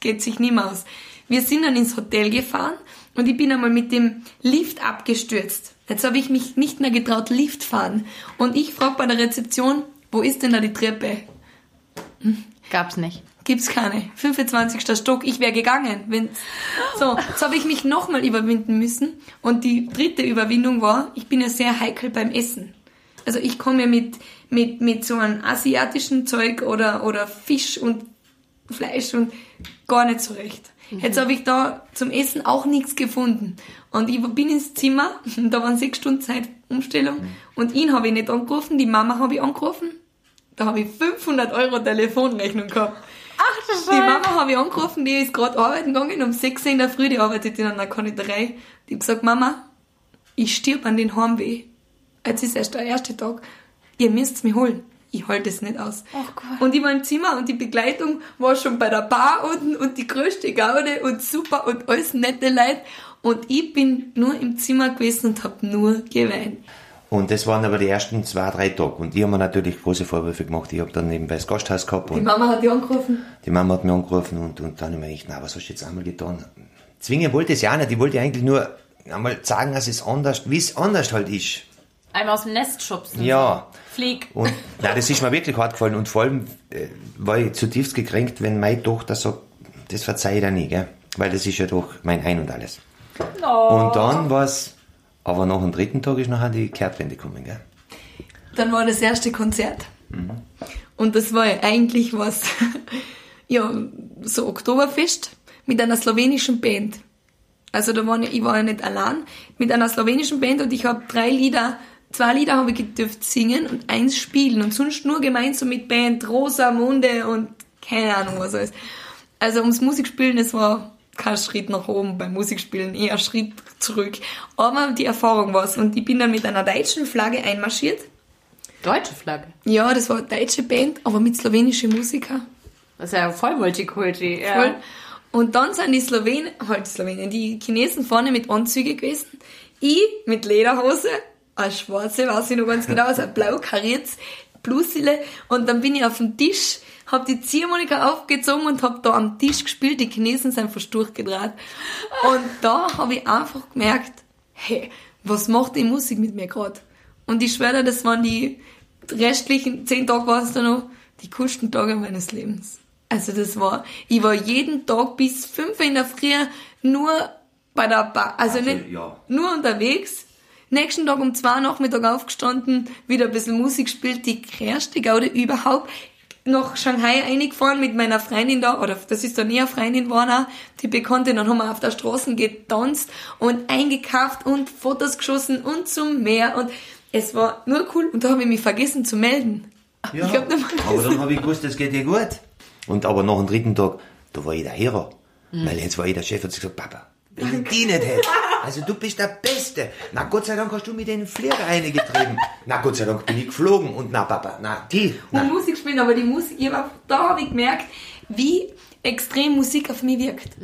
geht sich nicht mehr aus. Wir sind dann ins Hotel gefahren und ich bin einmal mit dem Lift abgestürzt. Jetzt habe ich mich nicht mehr getraut, Lift fahren. Und ich frage bei der Rezeption, wo ist denn da die Treppe? Gab's nicht. gibt's keine. 25. Stock, ich wäre gegangen. Wenn, so, jetzt habe ich mich nochmal überwinden müssen. Und die dritte Überwindung war, ich bin ja sehr heikel beim Essen. Also ich komme ja mit, mit, mit so einem asiatischen Zeug oder, oder Fisch und Fleisch und gar nicht zurecht. Jetzt habe ich da zum Essen auch nichts gefunden. Und ich bin ins Zimmer, da waren sechs Stunden Zeit Umstellung. Und ihn habe ich nicht angerufen, die Mama habe ich angerufen. Da habe ich 500 Euro Telefonrechnung gehabt. Ach, das Die Mama habe ich angerufen, die ist gerade arbeiten gegangen, um 6 Uhr in der Früh, die arbeitet in einer Konditorei. Die hat gesagt, Mama, ich stirb an den Heimweh. Jetzt ist erst der erste Tag. Ihr müsst mich holen. Ich halte es nicht aus. Oh Gott. Und ich war im Zimmer und die Begleitung war schon bei der Bar unten und die größte Gaude und super und alles nette Leute. Und ich bin nur im Zimmer gewesen und habe nur geweint. Und das waren aber die ersten zwei, drei Tage. Und ich habe mir natürlich große Vorwürfe gemacht. Ich habe dann nebenbei das Gasthaus gehabt Die und Mama hat die angerufen. die Mama hat mich angerufen und, und dann habe ich mir gedacht, na, was hast du jetzt einmal getan? Zwingen wollte es ja auch nicht. Ich wollte eigentlich nur einmal sagen, dass es anders, wie es anders halt ist. Einmal aus dem Nest schubsen. Ja. Flieg. Und na, das ist mir wirklich hart gefallen. Und vor allem äh, war ich zutiefst gekränkt, wenn meine Tochter sagt, das verzeih ich dir nie, gell? Weil das ist ja doch mein Ein und alles. Und dann war es, aber nach dem dritten Tag ist nachher die Kehrtwende gekommen, gell? Dann war das erste Konzert. Und das war eigentlich was, ja, so Oktoberfest mit einer slowenischen Band. Also da war, ich war ja nicht allein, mit einer slowenischen Band und ich habe drei Lieder, zwei Lieder habe ich gedürft singen und eins spielen und sonst nur gemeinsam mit Band, Rosa Munde und keine Ahnung was alles. Also ums Musikspielen, es war kein Schritt nach oben beim Musikspielen, eher Schritt zurück. Aber die Erfahrung war's und ich bin dann mit einer deutschen Flagge einmarschiert. Deutsche Flagge. Ja, das war eine deutsche Band, aber mit slowenischen Musikern. Das ist ja voll Multikulti. Ja. Voll. Und dann sind die Slowenen, halt die Slowenen, die Chinesen vorne mit Anzüge gewesen. Ich mit Lederhose, eine schwarze, weiß ich noch ganz genau, also ein blau kariertes Blusile. Und dann bin ich auf dem Tisch, hab die Ziehharmonika aufgezogen und hab da am Tisch gespielt. Die Chinesen sind fast durchgedreht. Und da habe ich einfach gemerkt, hey, was macht die Musik mit mir gerade? Und ich schwöre, dir, das waren die restlichen zehn Tage war es da noch, die coolsten Tage meines Lebens. Also das war, ich war jeden Tag bis fünf in der Früh nur bei der Bar, also, Also, nicht, ja. nur unterwegs. Nächsten Tag um zwei Nachmittag aufgestanden, wieder ein bisschen Musik gespielt, die größte Gaude überhaupt. Nach Shanghai eingefahren mit meiner Freundin da, oder das ist dann nie eine Freundin geworden, auch, die Bekannte, dann haben wir auf der Straße getanzt und eingekauft und Fotos geschossen und zum Meer und es war nur cool und da habe ich mich vergessen zu melden. Ja, Ich hab nicht mal aber dann habe ich gewusst, das geht dir gut. Und aber nach dem dritten Tag, da war ich der Hero. Weil jetzt war ich der Chef und hat gesagt, Papa, wenn ich die nicht hätte, also du bist der Beste. Na Gott sei Dank hast du mich in den Flieger eingetrieben. Na Gott sei Dank bin ich geflogen. Und na Papa, na die. und Na. Musik spielen, aber die Musik, ich hab, da habe ich gemerkt, wie extrem Musik auf mich wirkt.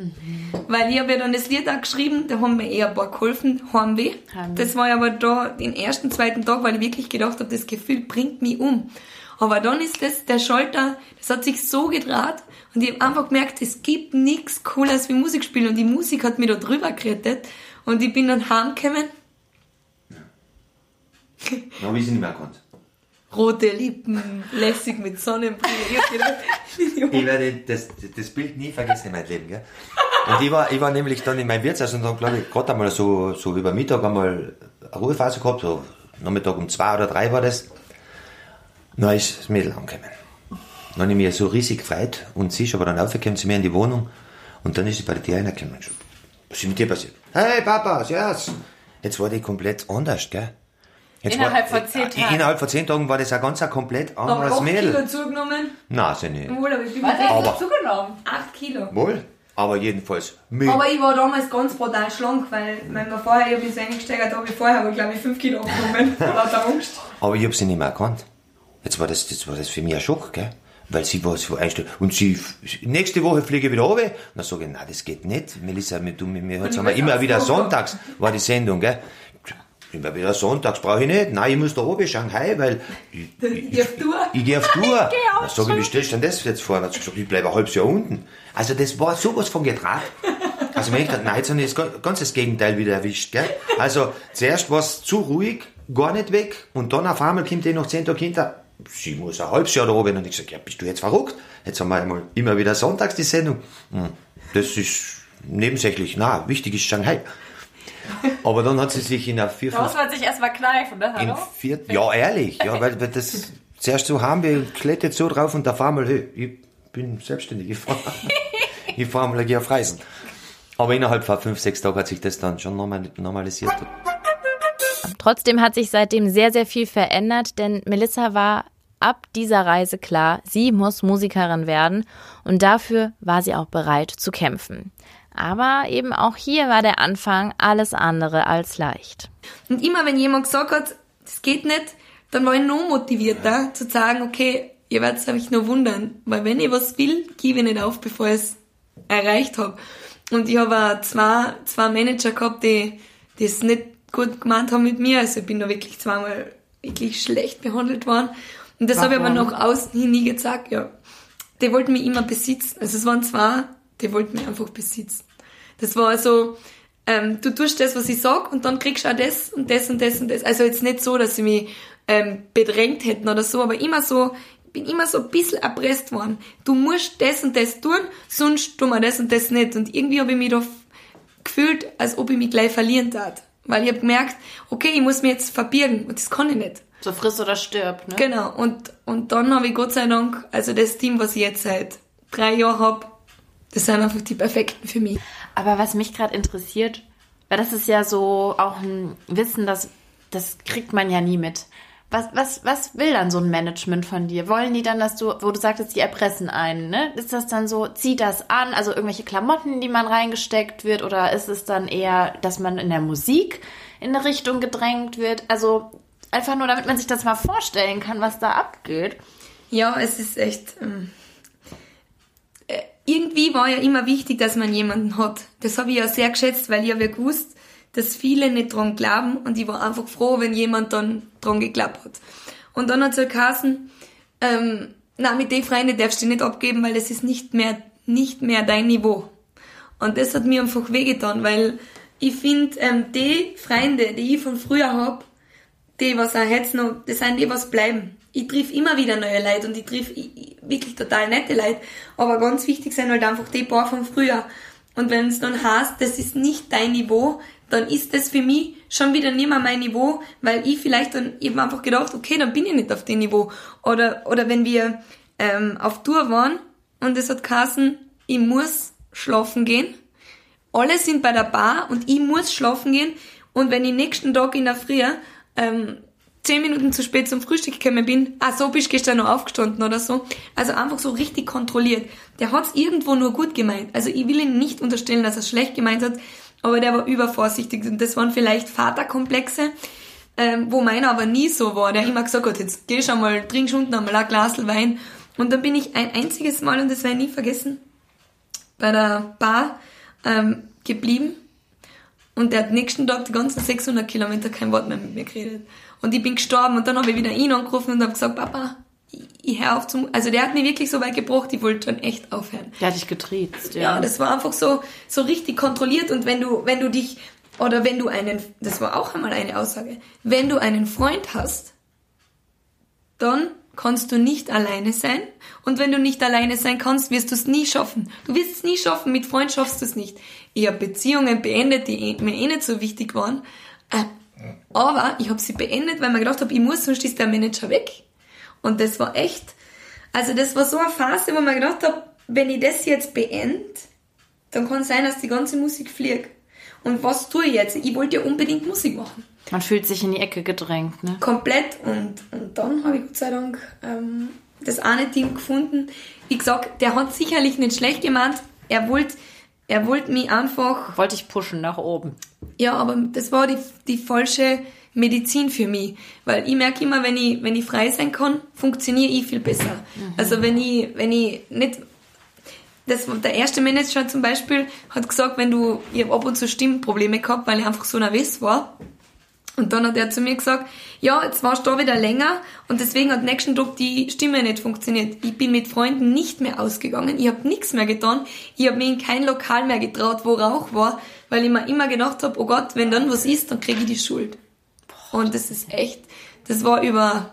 Weil ich habe ja dann das Lied auch geschrieben, da haben mir eher ein paar geholfen, Heimweh. Heimweh. Das war ja aber da den ersten, zweiten Tag, weil ich wirklich gedacht habe, das Gefühl bringt mich um. Aber dann ist das, der Schalter, das hat sich so gedreht und ich habe einfach gemerkt, es gibt nichts Cooles wie Musik spielen und die Musik hat mich da drüber gerettet und ich bin dann heimgekommen, Na, habe ich sie nicht mehr erkannt. rote Lippen, lässig mit Sonnenbrille. Ich gedacht, Ich werde das, das Bild nie vergessen in meinem Leben, gell? Und ich war, ich war nämlich dann in meinem Wirtshaus und dann, glaube ich, gerade einmal so, so über Mittag einmal eine Ruhephase gehabt, so Nachmittag um zwei oder drei war das. Dann ist das Mädel angekommen. Dann habe ich mich so riesig gefreut und sie ist aber dann aufgekommen zu mir in die Wohnung und dann ist sie bei der Tür reingekommen und schon, was ist mit dir passiert? Hey Papa, yes. Jetzt war die komplett anders, gell? Jetzt Innerhalb war, von zehn äh, Tagen. Innerhalb von zehn Tagen war das ein ganz ein komplett habe anderes 8 Mädel. Kilo zugenommen. Nein, sie nicht. Wohl, aber ich bin Aber- zugenommen? 8 Kilo. Wohl, aber jedenfalls mit. Aber ich war damals ganz brutal schlank, weil wenn man vorher, ich hab mich so eingesteigert, habe ich vorher aber glaube ich 5 Kilo abgenommen, lauter Angst. Aber ich habe sie nicht mehr erkannt. Jetzt war das, das war das für mich ein Schock, gell? Weil sie war so einstellt. Und sie, nächste Woche fliege ich wieder runter. Und dann sage ich, nein, das geht nicht. Melissa, wir, du, haben wir willst immer aufs wieder sonntags, war die Sendung, gell? Immer wieder sonntags brauche ich nicht. Nein, ich muss da oben Shanghai, weil ich, ich, Tour. ich gehe auf Tour. Dann sage ich, wie stellst du denn das jetzt vor? Dann hat sie gesagt, ich bleibe ein halbes Jahr unten. Also das war sowas von getragen. Also wenn ich dachte, nein, jetzt habe ich das ganz das Gegenteil wieder erwischt. Gell? Also zuerst war es zu ruhig, gar nicht weg und dann auf einmal kommt die noch zehn Tage hinter, sie muss ein halbes Jahr da oben. Und ich gesagt, ja, bist du jetzt verrückt? Jetzt haben wir einmal immer wieder sonntags die Sendung. Hm, das ist nebensächlich. Na, wichtig ist Shanghai. Aber dann hat sie sich in der vier, Da muss man sich erstmal kneifen, ne? Hallo? vier, ja, ehrlich, ja, weil, weil das zuerst so haben wir klettert so drauf und da fahren wir, hey, ich bin selbstständig, ich fahre ich fahr mal gleich auf Reisen. Aber innerhalb von fünf, sechs Tagen hat sich das dann schon normal- normalisiert. Trotzdem hat sich seitdem sehr, sehr viel verändert, denn Melissa war ab dieser Reise klar, sie muss Musikerin werden und dafür war sie auch bereit zu kämpfen. Aber eben auch hier war der Anfang alles andere als leicht. Und immer wenn jemand gesagt hat, das geht nicht, dann war ich noch motivierter zu sagen, okay, ihr werdet euch nur wundern, weil wenn ich was will, gebe ich nicht auf, bevor ich es erreicht habe. Und ich habe auch zwei, zwei Manager gehabt, die es nicht gut gemeint haben mit mir. Also ich bin da wirklich zweimal wirklich schlecht behandelt worden. Und das habe ich aber nach außen hin nie gesagt, ja. Die wollten mich immer besitzen. Also es waren zwei, die wollten mich einfach besitzen. Das war so, ähm, du tust das, was ich sag, und dann kriegst du auch das und das und das und das. Also jetzt nicht so, dass sie mich ähm, bedrängt hätten oder so, aber immer so, ich bin immer so ein bisschen erpresst worden. Du musst das und das tun, sonst tun wir das und das nicht. Und irgendwie habe ich mich da gefühlt, als ob ich mich gleich verlieren tat. Weil ich habe gemerkt, okay, ich muss mich jetzt verbirgen und das kann ich nicht. So friss oder stirb, ne? Genau, und, und dann habe ich Gott sei Dank, also das Team, was ich jetzt seit drei Jahren habe, das sind einfach die perfekten für mich. Aber was mich gerade interessiert, weil das ist ja so auch ein Wissen, das, das kriegt man ja nie mit. Was, was, was will dann so ein Management von dir? Wollen die dann, dass du, wo du sagtest, die erpressen einen, ne? Ist das dann so, zieht das an, also irgendwelche Klamotten, die man reingesteckt wird, oder ist es dann eher, dass man in der Musik in eine Richtung gedrängt wird? Also einfach nur, damit man sich das mal vorstellen kann, was da abgeht. Ja, es ist echt. Ähm, äh, irgendwie war ja immer wichtig, dass man jemanden hat. Das habe ich ja sehr geschätzt, weil ich habe ja gewusst, dass viele nicht dran glauben und ich war einfach froh, wenn jemand dann dran geglaubt hat. Und dann hat es halt geheißen, ähm, na mit den Freunden darfst du nicht abgeben, weil das ist nicht mehr, nicht mehr dein Niveau. Und das hat mir einfach wehgetan, weil ich finde, ähm, die Freunde, die ich von früher hab, die, was auch jetzt noch, das sind die, was bleiben. Ich triff immer wieder neue Leute und ich triff wirklich total nette Leute. Aber ganz wichtig sind halt einfach die paar von früher. Und wenn es dann heißt, das ist nicht dein Niveau, dann ist das für mich schon wieder nicht mehr mein Niveau, weil ich vielleicht dann eben einfach gedacht, okay, dann bin ich nicht auf dem Niveau. Oder, oder wenn wir ähm, auf Tour waren und es hat geheißen, ich muss schlafen gehen, alle sind bei der Bar und ich muss schlafen gehen und wenn ich nächsten Tag in der Früh ähm, zehn Minuten zu spät zum Frühstück gekommen bin, ah so bist du gestern noch aufgestanden oder so. Also einfach so richtig kontrolliert. Der hat's irgendwo nur gut gemeint. Also ich will ihn nicht unterstellen, dass er schlecht gemeint hat, aber der war übervorsichtig und das waren vielleicht Vaterkomplexe, ähm, wo meiner aber nie so war, der immer gesagt hat, jetzt geh schon mal, trink unten einmal ein Glas Wein. Und dann bin ich ein einziges Mal, und das werde ich nie vergessen, bei der Bar ähm, geblieben und der hat nächsten Tag die ganzen 600 Kilometer kein Wort mehr mit mir geredet. Und ich bin gestorben und dann habe ich wieder ihn angerufen und habe gesagt, Papa, ich, hör auf zum... Also der hat mich wirklich so weit gebracht, ich wollte schon echt aufhören. Der hat dich getriezt, ja. Ja, das war einfach so, so richtig kontrolliert und wenn du, wenn du dich, oder wenn du einen, das war auch einmal eine Aussage, wenn du einen Freund hast, dann kannst du nicht alleine sein. Und wenn du nicht alleine sein kannst, wirst du es nie schaffen. Du wirst es nie schaffen. Mit Freund schaffst du es nicht. Ich habe Beziehungen beendet, die eh- mir eh nicht so wichtig waren. Äh, Aber ich habe sie beendet, weil mir gedacht habe, ich muss, sonst ist der Manager weg. Und das war echt, also das war so eine Phase, wo man gedacht habe, wenn ich das jetzt beende, dann kann es sein, dass die ganze Musik fliegt. Und was tue ich jetzt? Ich wollte ja unbedingt Musik machen. Man fühlt sich in die Ecke gedrängt, ne? Komplett. Und, und dann habe ich Gott sei Dank ähm, das eine Team gefunden. Wie gesagt, der hat sicherlich nicht schlecht gemeint. Er wollte er wollte mich einfach Wollte ich pushen nach oben. ja, aber das war die, die falsche Medizin für mich. Weil ich merke immer, wenn ich, wenn ich frei sein kann, funktioniere ich viel besser. Also wenn ich, wenn ich nicht, das, der erste Manager zum Beispiel hat gesagt, wenn du, ich habe ab und zu Stimmprobleme gehabt, weil ich einfach so nervös war. Und dann hat er zu mir gesagt, ja, jetzt warst du da wieder länger und deswegen hat nächsten Tag die Stimme nicht funktioniert. Ich bin mit Freunden nicht mehr ausgegangen, ich habe nichts mehr getan, ich habe mir in kein Lokal mehr getraut, wo Rauch war, weil ich mir immer gedacht habe, oh Gott, wenn dann was ist, dann kriege ich die Schuld. Und das ist echt, das war über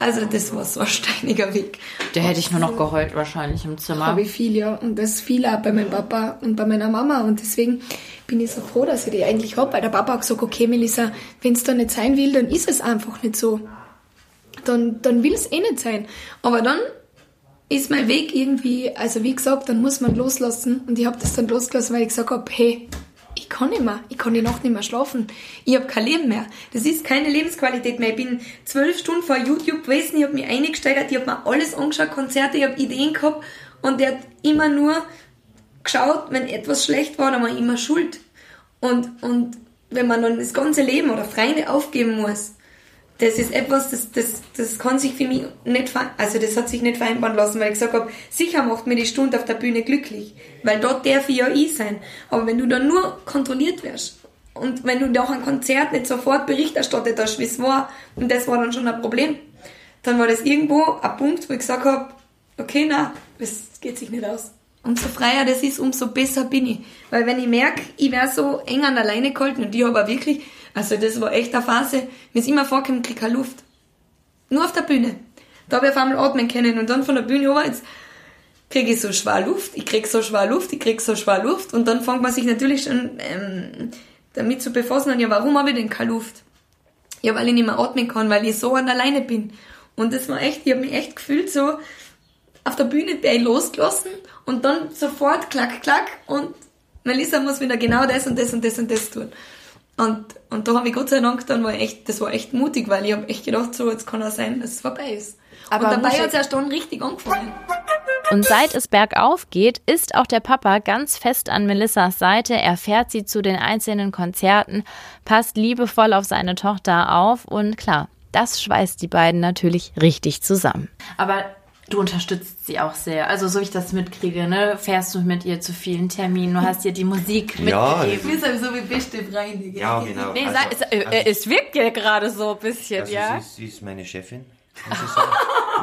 Also das war so ein steiniger Weg. Der hätte ich nur noch geheult wahrscheinlich im Zimmer. Habe ich viel, ja. Und das viel auch bei meinem Papa und bei meiner Mama. Und deswegen bin ich so froh, dass ich die eigentlich habe. Weil der Papa hat gesagt, okay, Melissa, wenn es da nicht sein will, dann ist es einfach nicht so. Dann, dann will es eh nicht sein. Aber dann ist mein Weg irgendwie, also wie gesagt, dann muss man loslassen. Und ich habe das dann losgelassen, weil ich gesagt habe, hey, ich kann nicht mehr, ich kann die Nacht nicht mehr schlafen. Ich habe kein Leben mehr. Das ist keine Lebensqualität mehr. Ich bin zwölf Stunden vor YouTube gewesen, ich habe mich eingesteigert, ich habe mir alles angeschaut, Konzerte, ich habe Ideen gehabt und der hat immer nur geschaut, wenn etwas schlecht war, dann war ich immer schuld. Und, und wenn man dann das ganze Leben oder Freunde aufgeben muss, das ist etwas, das, das, das kann sich für mich nicht, also das hat sich nicht vereinbaren lassen, weil ich gesagt habe, sicher macht mir die Stunde auf der Bühne glücklich, weil dort darf ich ja ich sein. Aber wenn du dann nur kontrolliert wirst und wenn du nach einem Konzert nicht sofort Bericht erstattet hast, wie es war, und das war dann schon ein Problem, dann war das irgendwo ein Punkt, wo ich gesagt habe, okay, na, das geht sich nicht aus. Umso freier das ist, umso besser bin ich. Weil wenn ich merke, ich wäre so eng an alleine gehalten und ich aber wirklich also das war echt eine Phase, mir ist immer vorgekommen, ich krieg keine Luft. Nur auf der Bühne. Da habe ich auf einmal atmen können und dann von der Bühne runter, jetzt kriege ich so schwer Luft, ich krieg so schwer Luft, ich krieg so schwer Luft und dann fängt man sich natürlich schon ähm, damit zu befassen, und ja, warum habe ich denn keine Luft? Ja, weil ich nicht mehr atmen kann, weil ich so an alleine bin. Und das war echt, ich habe mich echt gefühlt so, auf der Bühne bin ich losgelassen und dann sofort klack, klack und Melissa muss wieder genau das und das und das und das tun. Und, und da habe ich Gott sei Dank, dann war echt, das war echt mutig, weil ich habe echt gedacht, so, jetzt kann es sein, dass es vorbei ist. Aber und dabei hat es erst dann richtig angefangen. Und seit es bergauf geht, ist auch der Papa ganz fest an Melissas Seite. Er fährt sie zu den einzelnen Konzerten, passt liebevoll auf seine Tochter auf und klar, das schweißt die beiden natürlich richtig zusammen. Aber Du unterstützt sie auch sehr. Also so wie ich das mitkriege, ne, fährst du mit ihr zu vielen Terminen, du hast ihr die Musik ja, mitgegeben. Bist so wie beste Freunde. Ja, genau. Nee, also, es, äh, also, es wirkt ja gerade so ein bisschen, also ja. Sie ist, sie ist meine Chefin.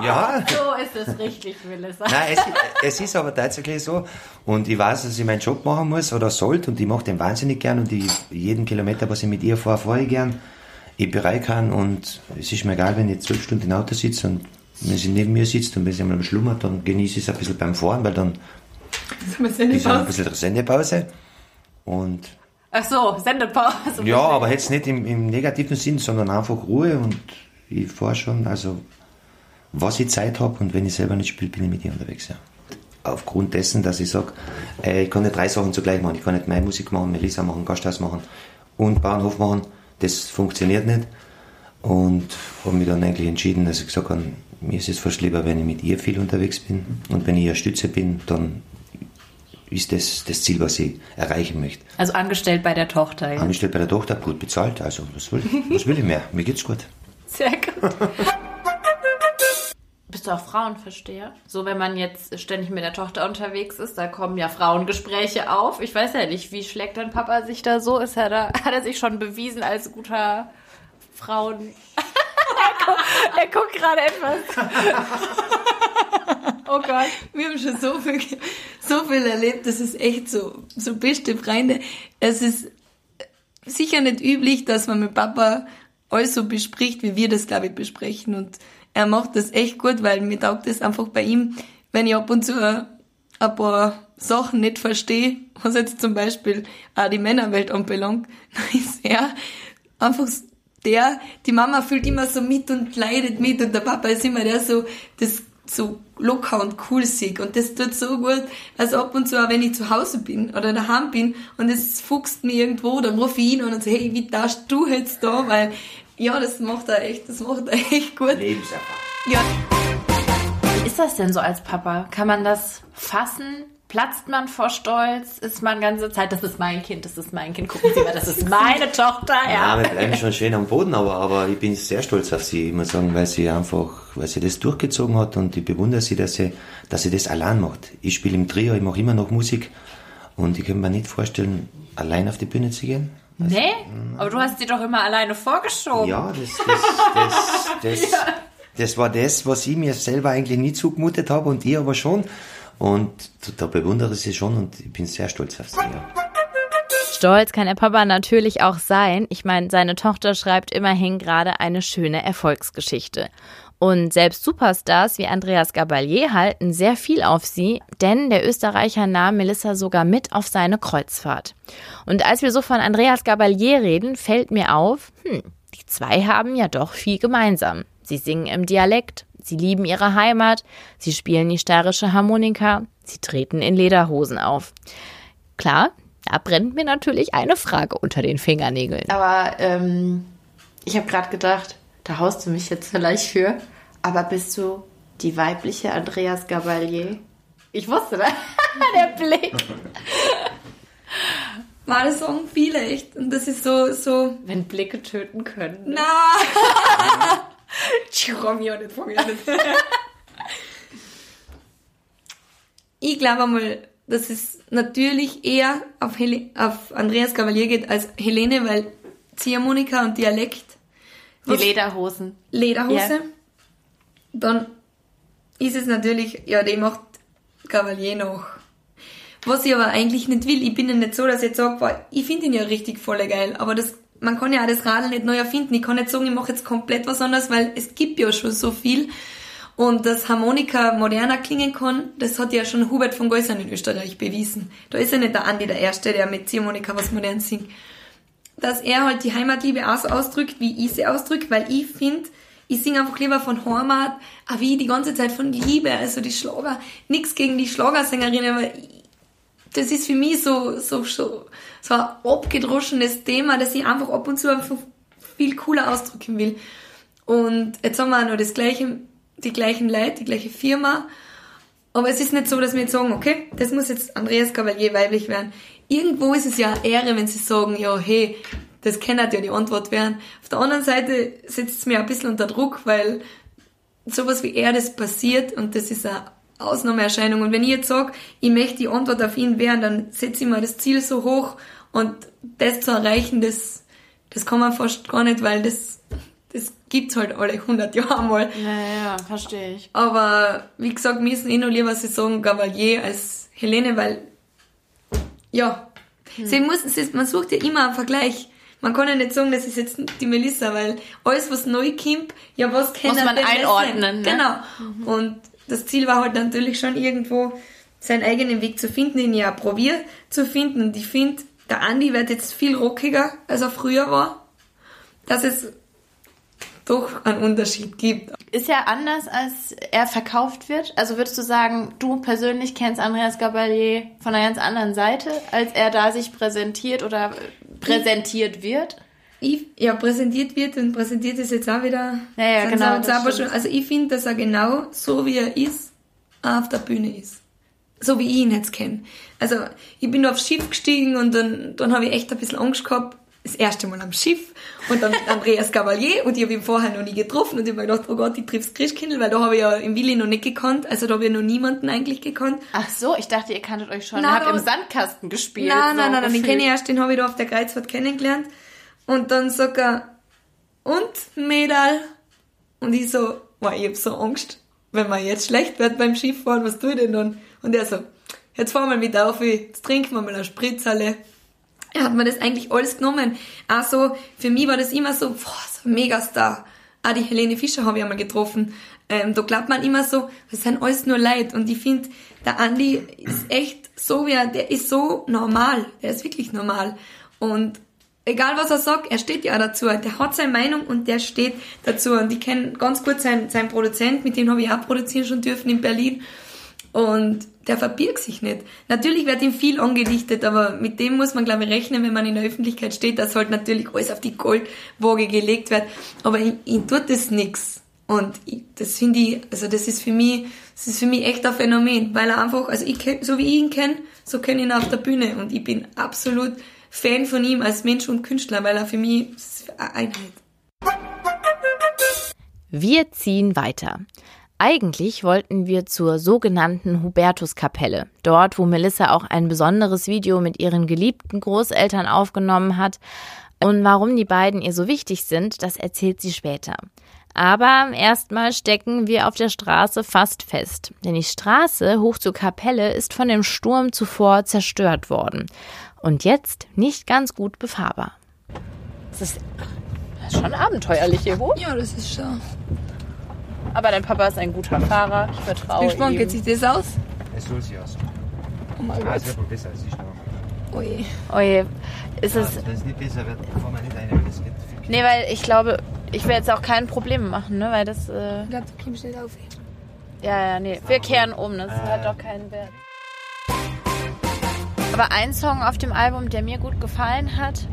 ja. So ist es richtig, Melissa. Nein, es, es ist aber tatsächlich so. Und ich weiß, dass ich meinen Job machen muss oder sollte und ich mache den wahnsinnig gern und ich, jeden Kilometer, was ich mit ihr fahre, fahre ich gern. Ich bereit kann und es ist mir egal, wenn ich zwölf Stunden im Auto sitze und wenn sie neben mir sitzt und wenn sie einmal schlummert, dann genieße ich es ein bisschen beim Fahren, weil dann ist ein bisschen Sendepause. Und Ach so, Sendepause. Ja, aber jetzt nicht im, im negativen Sinn, sondern einfach Ruhe und ich fahre schon, also was ich Zeit habe und wenn ich selber nicht spiele, bin ich mit ihr unterwegs, ja. Aufgrund dessen, dass ich sage, äh, ich kann nicht drei Sachen zugleich machen. Ich kann nicht meine Musik machen, Melissa machen, Gasthaus machen und Bauernhof machen. Das funktioniert nicht. Und habe mich dann eigentlich entschieden, dass ich gesagt habe, mir ist es fast lieber, wenn ich mit ihr viel unterwegs bin. Und wenn ich ihr Stütze bin, dann ist das das Ziel, was ich erreichen möchte. Also angestellt bei der Tochter, ja? Angestellt bei der Tochter, gut bezahlt. Also was will, was will ich mehr? Mir geht's gut. Sehr gut. Bist du auch Frauenversteher? So, wenn man jetzt ständig mit der Tochter unterwegs ist, da kommen ja Frauengespräche auf. Ich weiß ja nicht, wie schlägt dein Papa sich da so? Ist er da, hat er sich schon bewiesen als guter Frauen... er guckt gerade etwas. Oh Gott, wir haben schon so viel, so viel erlebt. Das ist echt so, so beste Freunde. Es ist sicher nicht üblich, dass man mit Papa alles so bespricht, wie wir das, glaube ich, besprechen. Und er macht das echt gut, weil mir taugt das einfach bei ihm, wenn ich ab und zu ein paar Sachen nicht verstehe, was jetzt zum Beispiel auch die Männerwelt anbelangt, dann ist er einfach der, die Mama fühlt immer so mit und leidet mit und der Papa ist immer der so, das so locker und cool sieht und das tut so gut, also ab und zu auch wenn ich zu Hause bin oder daheim bin und es fuchst mir irgendwo, dann rufe ich ihn und sage, hey, wie darfst du jetzt da, weil ja, das macht er echt, das macht er echt gut. Lebenserfahrung. Ja. Wie ist das denn so als Papa? Kann man das fassen? Platzt man vor Stolz? Ist man ganze Zeit, das ist mein Kind, das ist mein Kind, gucken Sie mal, das ist meine Tochter. Ja, ja wir bleiben schon schön am Boden, aber, aber ich bin sehr stolz auf sie, ich muss sagen, weil sie einfach, weil sie das durchgezogen hat und ich bewundere sie, dass sie, dass sie das allein macht. Ich spiele im Trio, ich mache immer noch Musik und ich kann mir nicht vorstellen, allein auf die Bühne zu gehen. Also, nee, aber du hast sie doch immer alleine vorgeschoben. Ja, das, das, das, das, ja. das war das, was ich mir selber eigentlich nie zugemutet habe und ihr aber schon. Und da bewundere ich sie schon und ich bin sehr stolz auf sie. Ja. Stolz kann der Papa natürlich auch sein. Ich meine, seine Tochter schreibt immerhin gerade eine schöne Erfolgsgeschichte. Und selbst Superstars wie Andreas Gabalier halten sehr viel auf sie, denn der Österreicher nahm Melissa sogar mit auf seine Kreuzfahrt. Und als wir so von Andreas Gabalier reden, fällt mir auf, hm, die zwei haben ja doch viel gemeinsam. Sie singen im Dialekt, sie lieben ihre Heimat, sie spielen die steirische Harmonika, sie treten in Lederhosen auf. Klar, da brennt mir natürlich eine Frage unter den Fingernägeln. Aber ähm, ich habe gerade gedacht, da haust du mich jetzt vielleicht für. Aber bist du die weibliche Andreas Gabalier? Ich wusste, ne? der Blick. War das sagen viele echt. Und das ist so, so. Wenn Blicke töten können. Na! Auch nicht, auch nicht. ich glaube einmal, dass es natürlich eher auf, Hel auf Andreas Gavalier geht als Helene, weil Ziehharmonika und Dialekt. Die Lederhosen. Lederhose. Ja. Dann ist es natürlich, ja, die macht Gavalier noch. Was ich aber eigentlich nicht will, ich bin ja nicht so, dass ich jetzt sage, boah, ich finde ihn ja richtig voll geil, aber das, man kann ja auch das Radl nicht neu erfinden. Ich kann nicht sagen, ich mache jetzt komplett was anderes, weil es gibt ja schon so viel. Und dass Harmonika moderner klingen kann, das hat ja schon Hubert von Geusern in Österreich bewiesen. Da ist ja nicht der Andi der Erste, der mit Ziehharmonika was modern singt. Dass er halt die Heimatliebe auch so ausdrückt, wie ich sie ausdrücke, weil ich finde, ich singe einfach lieber von Heimat, wie die ganze Zeit von Liebe, also die Schlager. Nix gegen die Schlagersängerinnen, aber das ist für mich so, so, so, so ein abgedroschenes Thema, das ich einfach ab und zu einfach viel cooler ausdrücken will. Und jetzt haben wir auch noch das gleiche, die gleichen Leute, die gleiche Firma. Aber es ist nicht so, dass wir jetzt sagen, okay, das muss jetzt Andreas Cavalier weiblich werden. Irgendwo ist es ja eine Ehre, wenn sie sagen, ja, hey, das kann halt ja die Antwort werden. Auf der anderen Seite setzt es mir ein bisschen unter Druck, weil sowas wie er das passiert und das ist eine Ausnahmeerscheinung. Und wenn ich jetzt sage, ich möchte die Antwort auf ihn werden, dann setze ich mir das Ziel so hoch und das zu erreichen, das, das kann man fast gar nicht, weil das, das gibt's halt alle 100 Jahre mal. Ja, ja, verstehe ich. Aber wie gesagt, mir ist eh noch lieber, sie sagen Gavalier als Helene, weil, ja, sie muss, sie, man sucht ja immer einen Vergleich. Man kann ja nicht sagen, das ist jetzt die Melissa, weil alles, was neu kommt, ja, was kann Muss man einordnen, ne? Genau. Und das Ziel war halt natürlich schon irgendwo, seinen eigenen Weg zu finden, den ich auch probiere zu finden. Und ich finde, der Andi wird jetzt viel rockiger, als er früher war. Dass es doch einen Unterschied gibt. Ist ja anders, als er verkauft wird. Also würdest du sagen, du persönlich kennst Andreas Gabalier von einer ganz anderen Seite, als er da sich präsentiert oder präsentiert wird? Ich, ja, präsentiert wird und präsentiert ist jetzt auch wieder. Ja, ja, genau, aber schon, also ich finde, dass er genau so wie er ist, auf der Bühne ist. So wie ich ihn jetzt kenne. Also ich bin aufs Schiff gestiegen und dann, dann habe ich echt ein bisschen Angst gehabt. Das erste Mal am Schiff und dann Andreas Cavalier und ich habe ihn vorher noch nie getroffen und ich habe mir gedacht, oh Gott, ich triff's Christkindl, weil da habe ich ja im Willi noch nicht gekannt, also da habe ich noch niemanden eigentlich gekannt. Ach so, ich dachte, ihr kanntet euch schon. Nein, ihr habt im Sandkasten gespielt. Nein, so nein, nein, nein, den kenne ich erst, den habe ich da auf der Kreuzfahrt kennengelernt. Und dann sagt er, und Mädel? Und ich so, wow, ich hab so Angst, wenn mir jetzt schlecht wird beim Skifahren, was tue ich denn dann? Und er so, jetzt fahren wir mit auf, jetzt trinken wir mal eine Spritzerle. Er hat mir das eigentlich alles genommen. Also, für mich war das immer so, boah, so ein Megastar. Auch die Helene Fischer habe ich einmal getroffen. Ähm, da glaubt man immer so, das sind alles nur Leid. Und ich finde, der Andi ist echt so wie er, der ist so normal. Der ist wirklich normal. Und egal was er sagt, er steht ja dazu. Der hat seine Meinung und der steht dazu. Und ich kenne ganz gut seinen, seinen Produzent, mit dem habe ich auch produzieren schon dürfen in Berlin. Und der verbirgt sich nicht. Natürlich wird ihm viel angedichtet, aber mit dem muss man, glaube ich, rechnen, wenn man in der Öffentlichkeit steht, dass halt natürlich alles auf die Goldwaage gelegt wird. Aber ihm, ihm tut das nix. Und ich, das finde ich, also das ist für mich, das ist für mich echt ein Phänomen, weil er einfach, also ich so wie ich ihn kenne, so kenne ich ihn auf der Bühne und ich bin absolut Fan von ihm als Mensch und Künstler, weil er für mich Einheit. Wir ziehen weiter. Eigentlich wollten wir zur sogenannten Hubertuskapelle, dort wo Melissa auch ein besonderes Video mit ihren geliebten Großeltern aufgenommen hat. Und warum die beiden ihr so wichtig sind, das erzählt sie später. Aber erstmal stecken wir auf der Straße fast fest, denn die Straße hoch zur Kapelle ist von dem Sturm zuvor zerstört worden und jetzt nicht ganz gut befahrbar. Das ist, das ist schon abenteuerlich hier hoch. Ja, das ist schon. Aber dein Papa ist ein guter Fahrer. Ich vertraue Wie spannend ihm. geht sich das aus? Es soll sich aus. Oh mein Ah, Gott. es wird wohl besser, es ist noch. Ui. Oje, ist es... Wenn es nicht besser wird, fahren wir nicht rein, weil es wird viel. Nee, weil ich glaube, ich werde jetzt auch keine Probleme machen, ne? Weil das... Äh, Ich glaube, du kommst nicht auf. ja, ja, nee. Wir kehren um, das hat doch keinen Wert. Aber ein Song auf dem Album, der mir gut gefallen hat...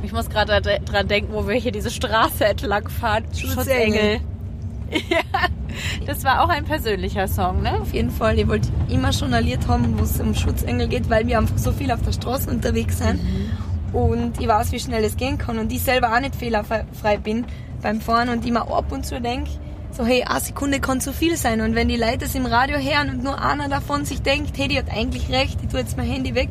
Ich muss gerade dra- dran denken, wo wir hier diese Straße entlang fahren. Schutzengel. Ja, das war auch ein persönlicher Song, ne? Auf jeden Fall. Ich wollte immer Lied haben, wo es um Schutzengel geht, weil wir einfach so viel auf der Straße unterwegs sind. Und ich weiß, wie schnell es gehen kann. Und ich selber auch nicht fehlerfrei bin beim Fahren und immer ab und zu denke, so hey, eine Sekunde kann zu viel sein. Und wenn die Leute es im Radio hören und nur einer davon sich denkt, hey, die hat eigentlich recht, ich tue jetzt mein Handy weg,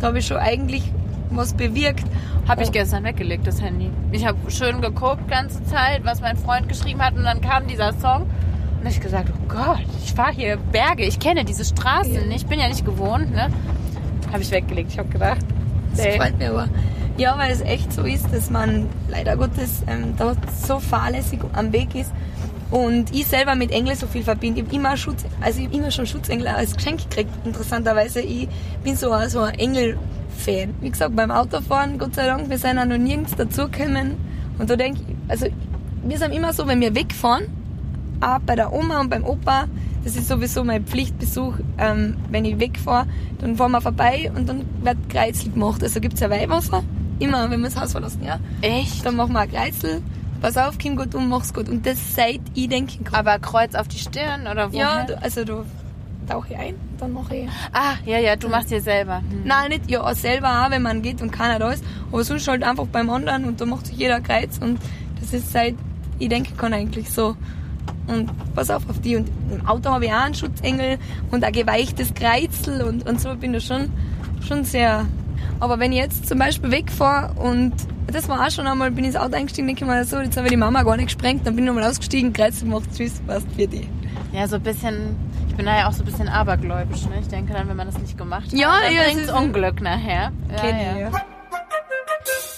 da habe ich schon eigentlich was bewirkt. Habe ich gestern weggelegt, das Handy. Ich habe schön geguckt, ganze Zeit, was mein Freund geschrieben hat. Und dann kam dieser Song. Und ich gesagt, oh Gott, ich fahre hier Berge. Ich kenne diese Straßen. Ich bin ja nicht gewohnt, ne? Habe ich weggelegt. Ich habe gedacht, Das nee. freut mich aber. Ja, weil es echt so ist, dass man leider Gottes ähm, da so fahrlässig am Weg ist. Und ich selber mit Engel so viel verbinde. Ich habe immer Schutz, also ich hab immer schon Schutzengel als Geschenk gekriegt. Interessanterweise, ich bin so, ein- so ein Engel-Fan. Wie gesagt, beim Autofahren, Gott sei Dank, wir sind auch noch nirgends dazugekommen. Und da denke ich, also wir sind immer so, wenn wir wegfahren, auch bei der Oma und beim Opa, das ist sowieso mein Pflichtbesuch, ähm, wenn ich wegfahre, dann fahren wir vorbei und dann wird Kreuzel gemacht. Also gibt's ja Weihwasser, immer, wenn wir das Haus verlassen, ja. Echt? Dann machen wir ein Kreuzel, pass auf, komm gut um, mach's gut. Und das seit ich denken kann. Aber Kreuz auf die Stirn oder wo? ja, du, also du tauche ich ein, dann mache ich... Ah, ja, ja, du machst dir selber. Hm. Nein, nicht, ja, selber auch, wenn man geht und keiner da ist, aber sonst halt einfach beim anderen und da macht sich jeder Kreuz und das ist seit ich denken kann eigentlich so. Und pass auf auf die. Und im Auto habe ich auch einen Schutzengel und ein geweichtes Kreuzel und, und so bin ich schon, schon sehr. Aber wenn ich jetzt zum Beispiel wegfahre und das war auch schon einmal, bin ich ins Auto eingestiegen, denke ich mir so, jetzt habe ich die Mama gar nicht gesprengt, dann bin ich nochmal ausgestiegen, Kreuzel gemacht, tschüss, passt für die. Ja, so ein bisschen. Ich bin da ja auch so ein bisschen abergläubisch, ne? Ich denke dann, wenn man das nicht gemacht hat, Ja, dann ja, es bringt's ist- Unglück nachher. Ja. ja.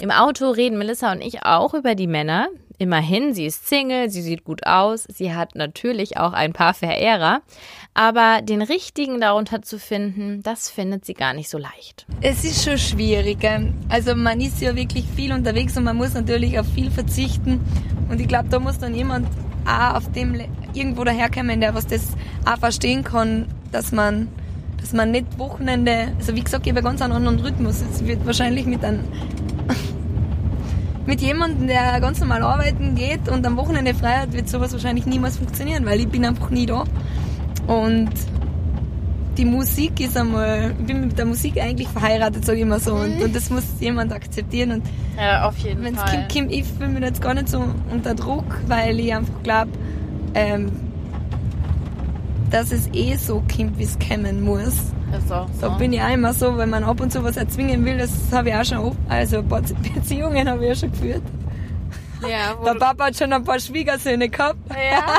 Im Auto reden Melissa und ich auch über die Männer. Immerhin, sie ist Single, sie sieht gut aus, sie hat natürlich auch ein paar Verehrer, aber den richtigen darunter zu finden, das findet sie gar nicht so leicht. Es ist schon schwierig. Also man ist ja wirklich viel unterwegs und man muss natürlich auf viel verzichten. Und ich glaube, da muss dann jemand auch auf dem irgendwo daherkommen, der was das auch verstehen kann, dass man, dass man nicht Wochenende, also wie gesagt, ich habe ganz einen anderen Rhythmus. Es wird wahrscheinlich mit einem mit jemandem, der ganz normal arbeiten geht und am Wochenende frei hat, wird sowas wahrscheinlich niemals funktionieren, weil ich bin einfach nie da. Und die Musik ist einmal, ich bin mit der Musik eigentlich verheiratet, sage ich immer so. Und, und das muss jemand akzeptieren. Und Ja, auf jeden wenn es Fall. kommt, kommt, ich fühle mich jetzt gar nicht so unter Druck, weil ich einfach glaube, ähm, dass es eh so kommt, wie es kommen muss. Ist auch so. Da bin ich auch immer so, wenn man ab und zu was erzwingen will, das habe ich auch schon, oft- also ein paar Beziehungen habe ich ja schon geführt. ja, Der Papa hat schon ein paar Schwiegersöhne gehabt. ja.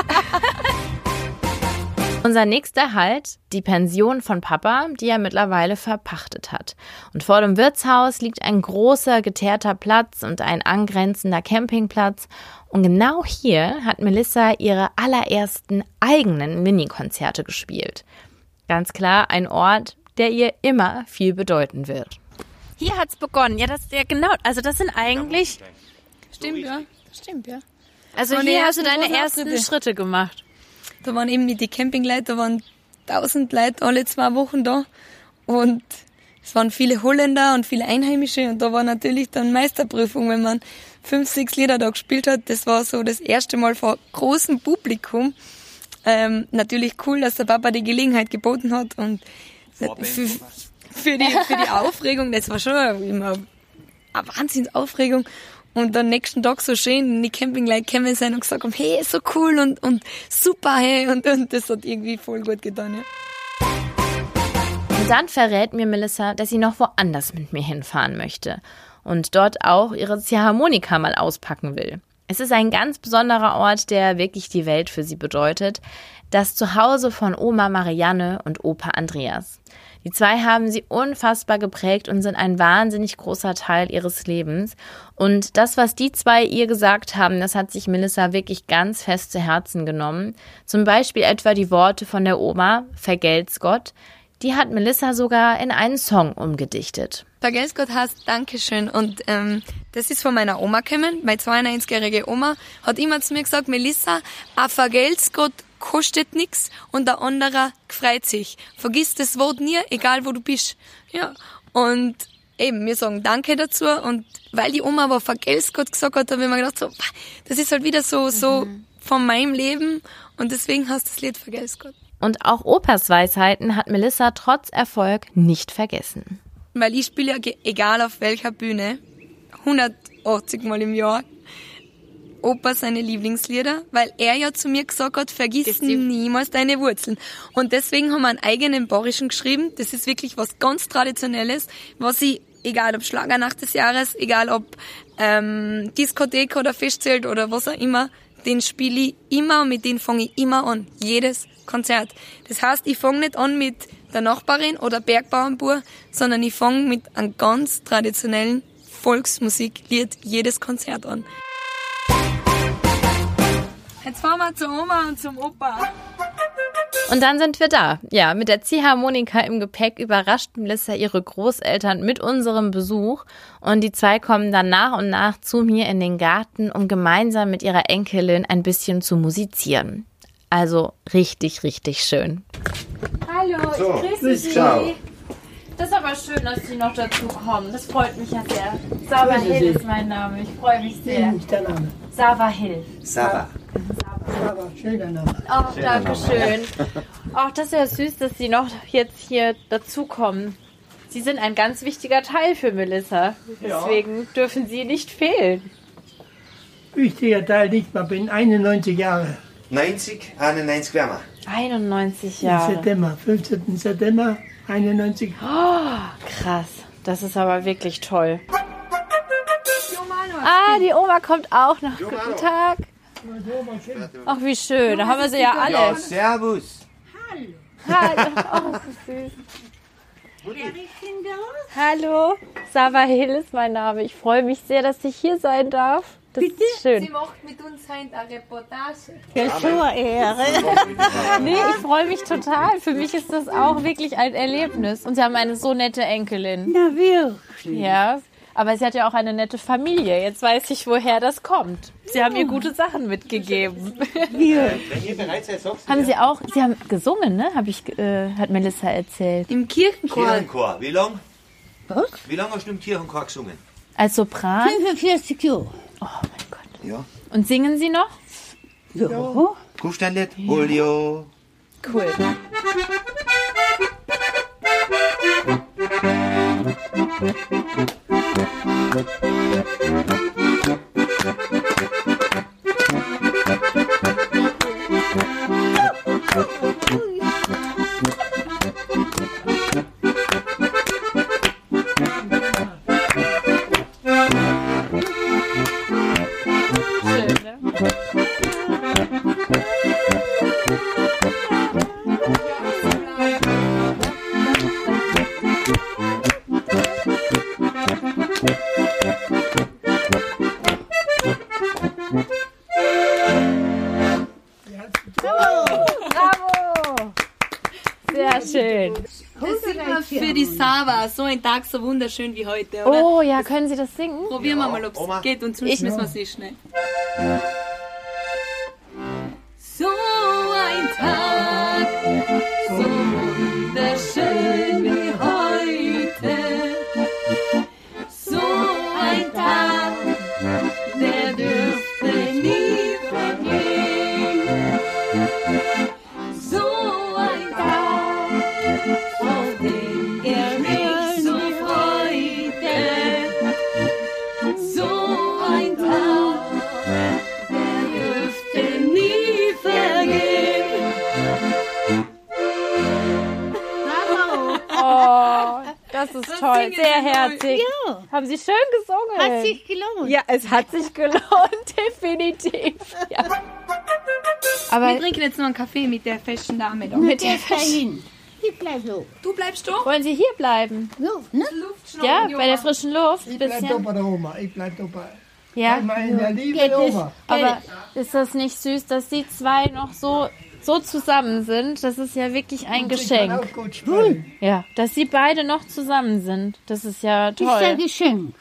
Unser nächster Halt, die Pension von Papa, die er mittlerweile verpachtet hat. Und vor dem Wirtshaus liegt ein großer geteerter Platz und ein angrenzender Campingplatz. Und genau hier hat Melissa ihre allerersten eigenen Minikonzerte gespielt. Ganz klar ein Ort, der ihr immer viel bedeuten wird. Hier hat's begonnen. Ja, das ja genau. Also das sind eigentlich. Stimmt, ja. Stimmt, ja. Also hier hast du deine ersten Auftritte. Schritte gemacht. Da waren eben die Campingleute, da waren tausend Leute alle zwei Wochen da. Und es waren viele Holländer und viele Einheimische. Und da war natürlich dann Meisterprüfung, wenn man fünf, sechs Lieder da gespielt hat. Das war so das erste Mal vor großem Publikum. Ähm, natürlich cool, dass der Papa die Gelegenheit geboten hat. Und für, für, die, für die Aufregung, das war schon immer eine Wahnsinnsaufregung. Und dann nächsten Tag so schön in die Campingleute gekommen sein und gesagt haben, hey, so cool und, und super, hey. Und, und das hat irgendwie voll gut getan, ja. Und dann verrät mir Melissa, dass sie noch woanders mit mir hinfahren möchte und dort auch ihre Ziehharmonika mal auspacken will. Es ist ein ganz besonderer Ort, der wirklich die Welt für sie bedeutet. Das Zuhause von Oma Marianne und Opa Andreas. Die zwei haben sie unfassbar geprägt und sind ein wahnsinnig großer Teil ihres Lebens. Und das, was die zwei ihr gesagt haben, das hat sich Melissa wirklich ganz fest zu Herzen genommen. Zum Beispiel etwa die Worte von der Oma, vergelt's Gott. Die hat Melissa sogar in einen Song umgedichtet. Vergelt's Gott heißt Dankeschön und ähm, das ist von meiner Oma gekommen. Meine 92-jährige Oma hat immer zu mir gesagt, Melissa, a Vergelt's Gott kostet nix und der andere freut sich. Vergiss das Wort nie, egal wo du bist. Ja. Und eben, wir sagen Danke dazu und weil die Oma aber Vergelt's Gott gesagt hat, habe ich mir gedacht, so, das ist halt wieder so, so von meinem Leben und deswegen heißt das Lied Vergelt's Gott. Und auch Opas Weisheiten hat Melissa trotz Erfolg nicht vergessen. Weil ich spiele ja egal auf welcher Bühne, 180 Mal im Jahr, Opa seine Lieblingslieder, weil er ja zu mir gesagt hat, vergiss niemals deine Wurzeln. Und deswegen haben wir einen eigenen Borischen geschrieben. Das ist wirklich was ganz Traditionelles, was ich, egal ob Schlagernacht des Jahres, egal ob ähm, Diskothek oder Festzelt oder was auch immer, den spiele ich immer und mit dem fange ich immer an. Jedes Konzert. Das heißt, ich fange nicht an mit der Nachbarin oder Bergbauernbur, sondern ich fange mit einem ganz traditionellen Volksmusiklied jedes Konzert an. Jetzt fahren wir zur Oma und zum Opa. Und dann sind wir da. Ja, mit der Ziehharmonika im Gepäck überrascht Melissa ihre Großeltern mit unserem Besuch. Und die zwei kommen dann nach und nach zu mir in den Garten, um gemeinsam mit ihrer Enkelin ein bisschen zu musizieren. Also richtig, richtig schön. Hallo, So, ich grüße Sie. ciao. Das ist aber schön, dass Sie noch dazu kommen. Das freut mich ja sehr. Sava Hill ist mein Name. Ich freue mich sehr. Nicht der Name. Sava Hill. Sarah. Aber schöner Name. Ach, danke schön. Ach, das ist ja süß, dass Sie noch jetzt hier dazukommen. Sie sind ein ganz wichtiger Teil für Melissa. Deswegen dürfen Sie nicht fehlen. Wichtiger Teil nicht, man bin 91 Jahre. 90, 91 wärmer. 91 Im Jahre. September, 15. September 91. Krass. Das ist aber wirklich toll. Ah, die Oma kommt auch noch. Guten Tag. Ach, wie schön. Da haben wir sie ja alle. servus. Hallo. Oh, so süß. Hallo. Sava Hill ist mein Name. Ich freue mich sehr, dass ich hier sein darf. Das ist schön. macht mit uns heute eine Reportage. Nee, ich freue mich total. Für mich ist das auch wirklich ein Erlebnis. Und Sie haben eine so nette Enkelin. Na wirklich. Ja. Aber sie hat ja auch eine nette Familie. Jetzt weiß ich, woher das kommt. Sie haben ihr gute Sachen mitgegeben. Wenn ihr bereit seid, sagst du. Haben Sie auch, Sie haben gesungen, ne? Habe ich, äh, hat Melissa erzählt. Im Kirchenchor. Kirchenchor. Wie lang? Was? Wie lange hast du im Kirchenchor gesungen? Als Sopran. 45 Jahre. Oh mein Gott. Ja. Und singen Sie noch? Ja. Ein Lied? Julio. Cool. Wunderschön wie heute, oder? Oh ja, können Sie das singen? Probieren wir mal, ob es geht und sonst Ich- müssen wir es nicht schnell. Gelohnt. ja, es hat sich gelohnt, definitiv. Ja. Wir Aber trinken jetzt noch einen Kaffee mit der festen Dame da. mit der Dahin. ich bleib so. Du bleibst da? Wollen Sie hier bleiben? So, ne? Ja, bei der frischen Luft. Ich bleib da Bisschen. bei der Oma. Ich bleib da bei, Ja. bei meiner lieben Geht Oma. Aber ist das nicht süß, dass die zwei noch so, so zusammen sind? Das ist ja wirklich ein Ich kann Geschenk. auch gut sprechen. Ja, dass sie beide noch zusammen sind. Das ist ja Das ist ein toll. Geschenk.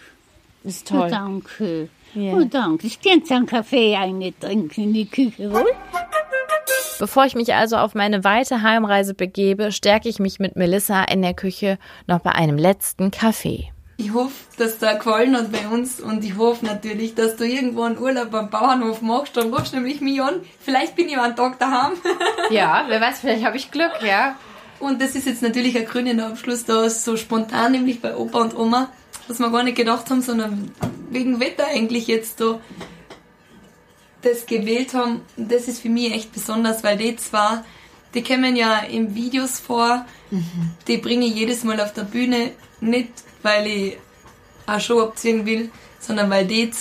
Ist Oh, toll. danke. Ja. Oh, danke. Ich kann einen Kaffee eintrinken in die Küche, wohl? Bevor ich mich also auf meine weite Heimreise begebe, stärke ich mich mit Melissa in der Küche noch bei einem letzten Kaffee. Ich hoffe, dass da gefallen hat bei uns und ich hoffe natürlich, dass du irgendwo einen Urlaub am Bauernhof machst. Dann rufst du nämlich mich an. Vielleicht bin ich einen Tag daheim. Ja, wer weiß, vielleicht habe ich Glück, ja. Und das ist jetzt natürlich ein grüner Abschluss da, so spontan, nämlich bei Opa und Oma, was wir gar nicht gedacht haben, sondern wegen Wetter eigentlich jetzt da das gewählt haben. Das ist für mich echt besonders, weil die zwei, die kommen ja in Videos vor, die bringe ich jedes Mal auf der Bühne, nicht weil ich eine Show abziehen will, sondern weil die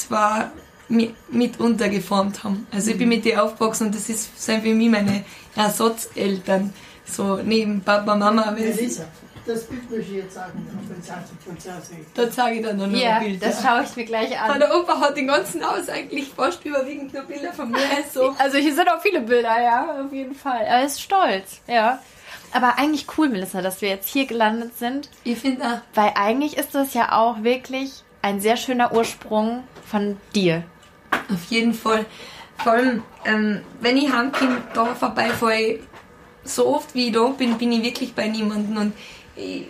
mi- mit untergeformt haben. Also ich bin mit denen aufgewachsen und das ist, sind für mich meine Ersatzeltern. So neben Papa, Mama, weil Elisa, das Bild möchte ich jetzt sagen, auf den Konzert sehen. da zeige ich dann noch Ja, ein Bild. das schaue ich mir gleich an. der Opa hat den ganzen Haus eigentlich fast überwiegend nur Bilder von mir. So. Also hier sind auch viele Bilder, ja, auf jeden Fall. Er ist stolz, ja. Aber eigentlich cool, Melissa, dass wir jetzt hier gelandet sind, Ich finde auch, weil eigentlich ist das ja auch wirklich ein sehr schöner Ursprung von dir. auf jeden Fall. Vor allem, ähm, wenn ich heimkomme, da vorbeifahre, so oft wie ich da bin, bin ich wirklich bei niemandem. Und ich,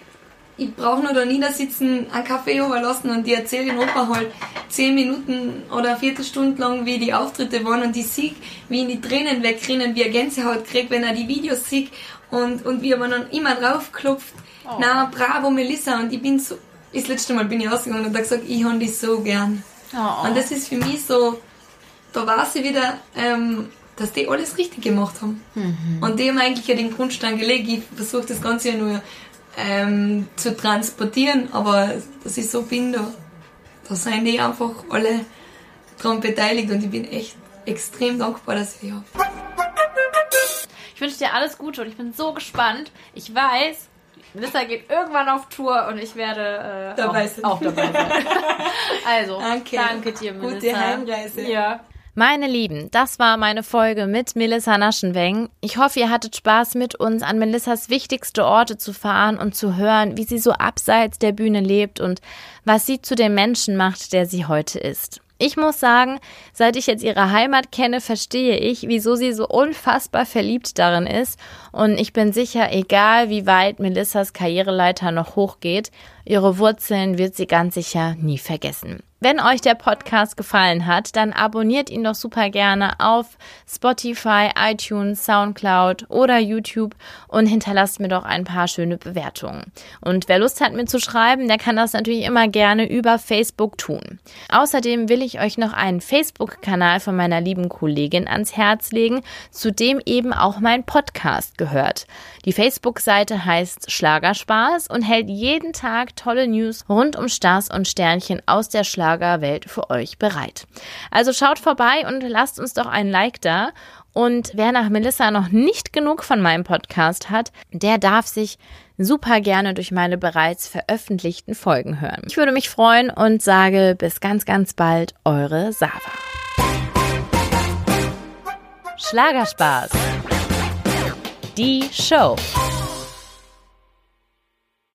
ich brauche nur da niedersitzen, einen Kaffee überlassen und die erzähle den Opa halt zehn Minuten oder eine Viertelstunde lang, wie die Auftritte waren und ich sehe, wie ihn die Tränen wegrennen, wie er Gänsehaut kriegt, wenn er die Videos sieht und, und wie er mir dann immer draufklopft, na bravo Melissa und ich bin so, das letzte Mal bin ich rausgegangen und habe gesagt, ich habe dich so gern. Oh. Und das ist für mich so, da war sie wieder, ähm, dass die alles richtig gemacht haben. Und die haben eigentlich ja den Grundstein gelegt. Ich versuche das Ganze ja nur ähm, zu transportieren, aber dass ich so bin, da, da sind die einfach alle dran beteiligt und ich bin echt extrem dankbar, dass ich die habe. Ich wünsche dir alles Gute und ich bin so gespannt. Ich weiß, Melissa geht irgendwann auf Tour und ich werde äh, Dabei auch, auch dabei sein. also, Danke. danke dir, Melissa. Gute Heimreise. Ja. Meine Lieben, das war meine Folge mit Melissa Naschenweng. Ich hoffe, ihr hattet Spaß mit uns an Melissas wichtigste Orte zu fahren und zu hören, wie sie so abseits der Bühne lebt und was sie zu dem Menschen macht, der sie heute ist. Ich muss sagen, seit ich jetzt ihre Heimat kenne, verstehe ich, wieso sie so unfassbar verliebt darin ist. Und ich bin sicher, egal wie weit Melissas Karriereleiter noch hochgeht, ihre Wurzeln wird sie ganz sicher nie vergessen. Wenn euch der Podcast gefallen hat, dann abonniert ihn doch super gerne auf Spotify, iTunes, Soundcloud oder YouTube und hinterlasst mir doch ein paar schöne Bewertungen. Und wer Lust hat, mir zu schreiben, der kann das natürlich immer gerne über Facebook tun. Außerdem will ich euch noch einen Facebook-Kanal von meiner lieben Kollegin ans Herz legen, zu dem eben auch mein Podcast gehört. Die Facebook-Seite heißt Schlagerspaß und hält jeden Tag tolle News rund um Stars und Sternchen aus der Schlagerwelt für euch bereit. Also schaut vorbei und lasst uns doch ein Like da. Und wer nach Melissa noch nicht genug von meinem Podcast hat, der darf sich super gerne durch meine bereits veröffentlichten Folgen hören. Ich würde mich freuen und sage bis ganz, ganz bald, eure Sava. Schlagerspaß. Die Show.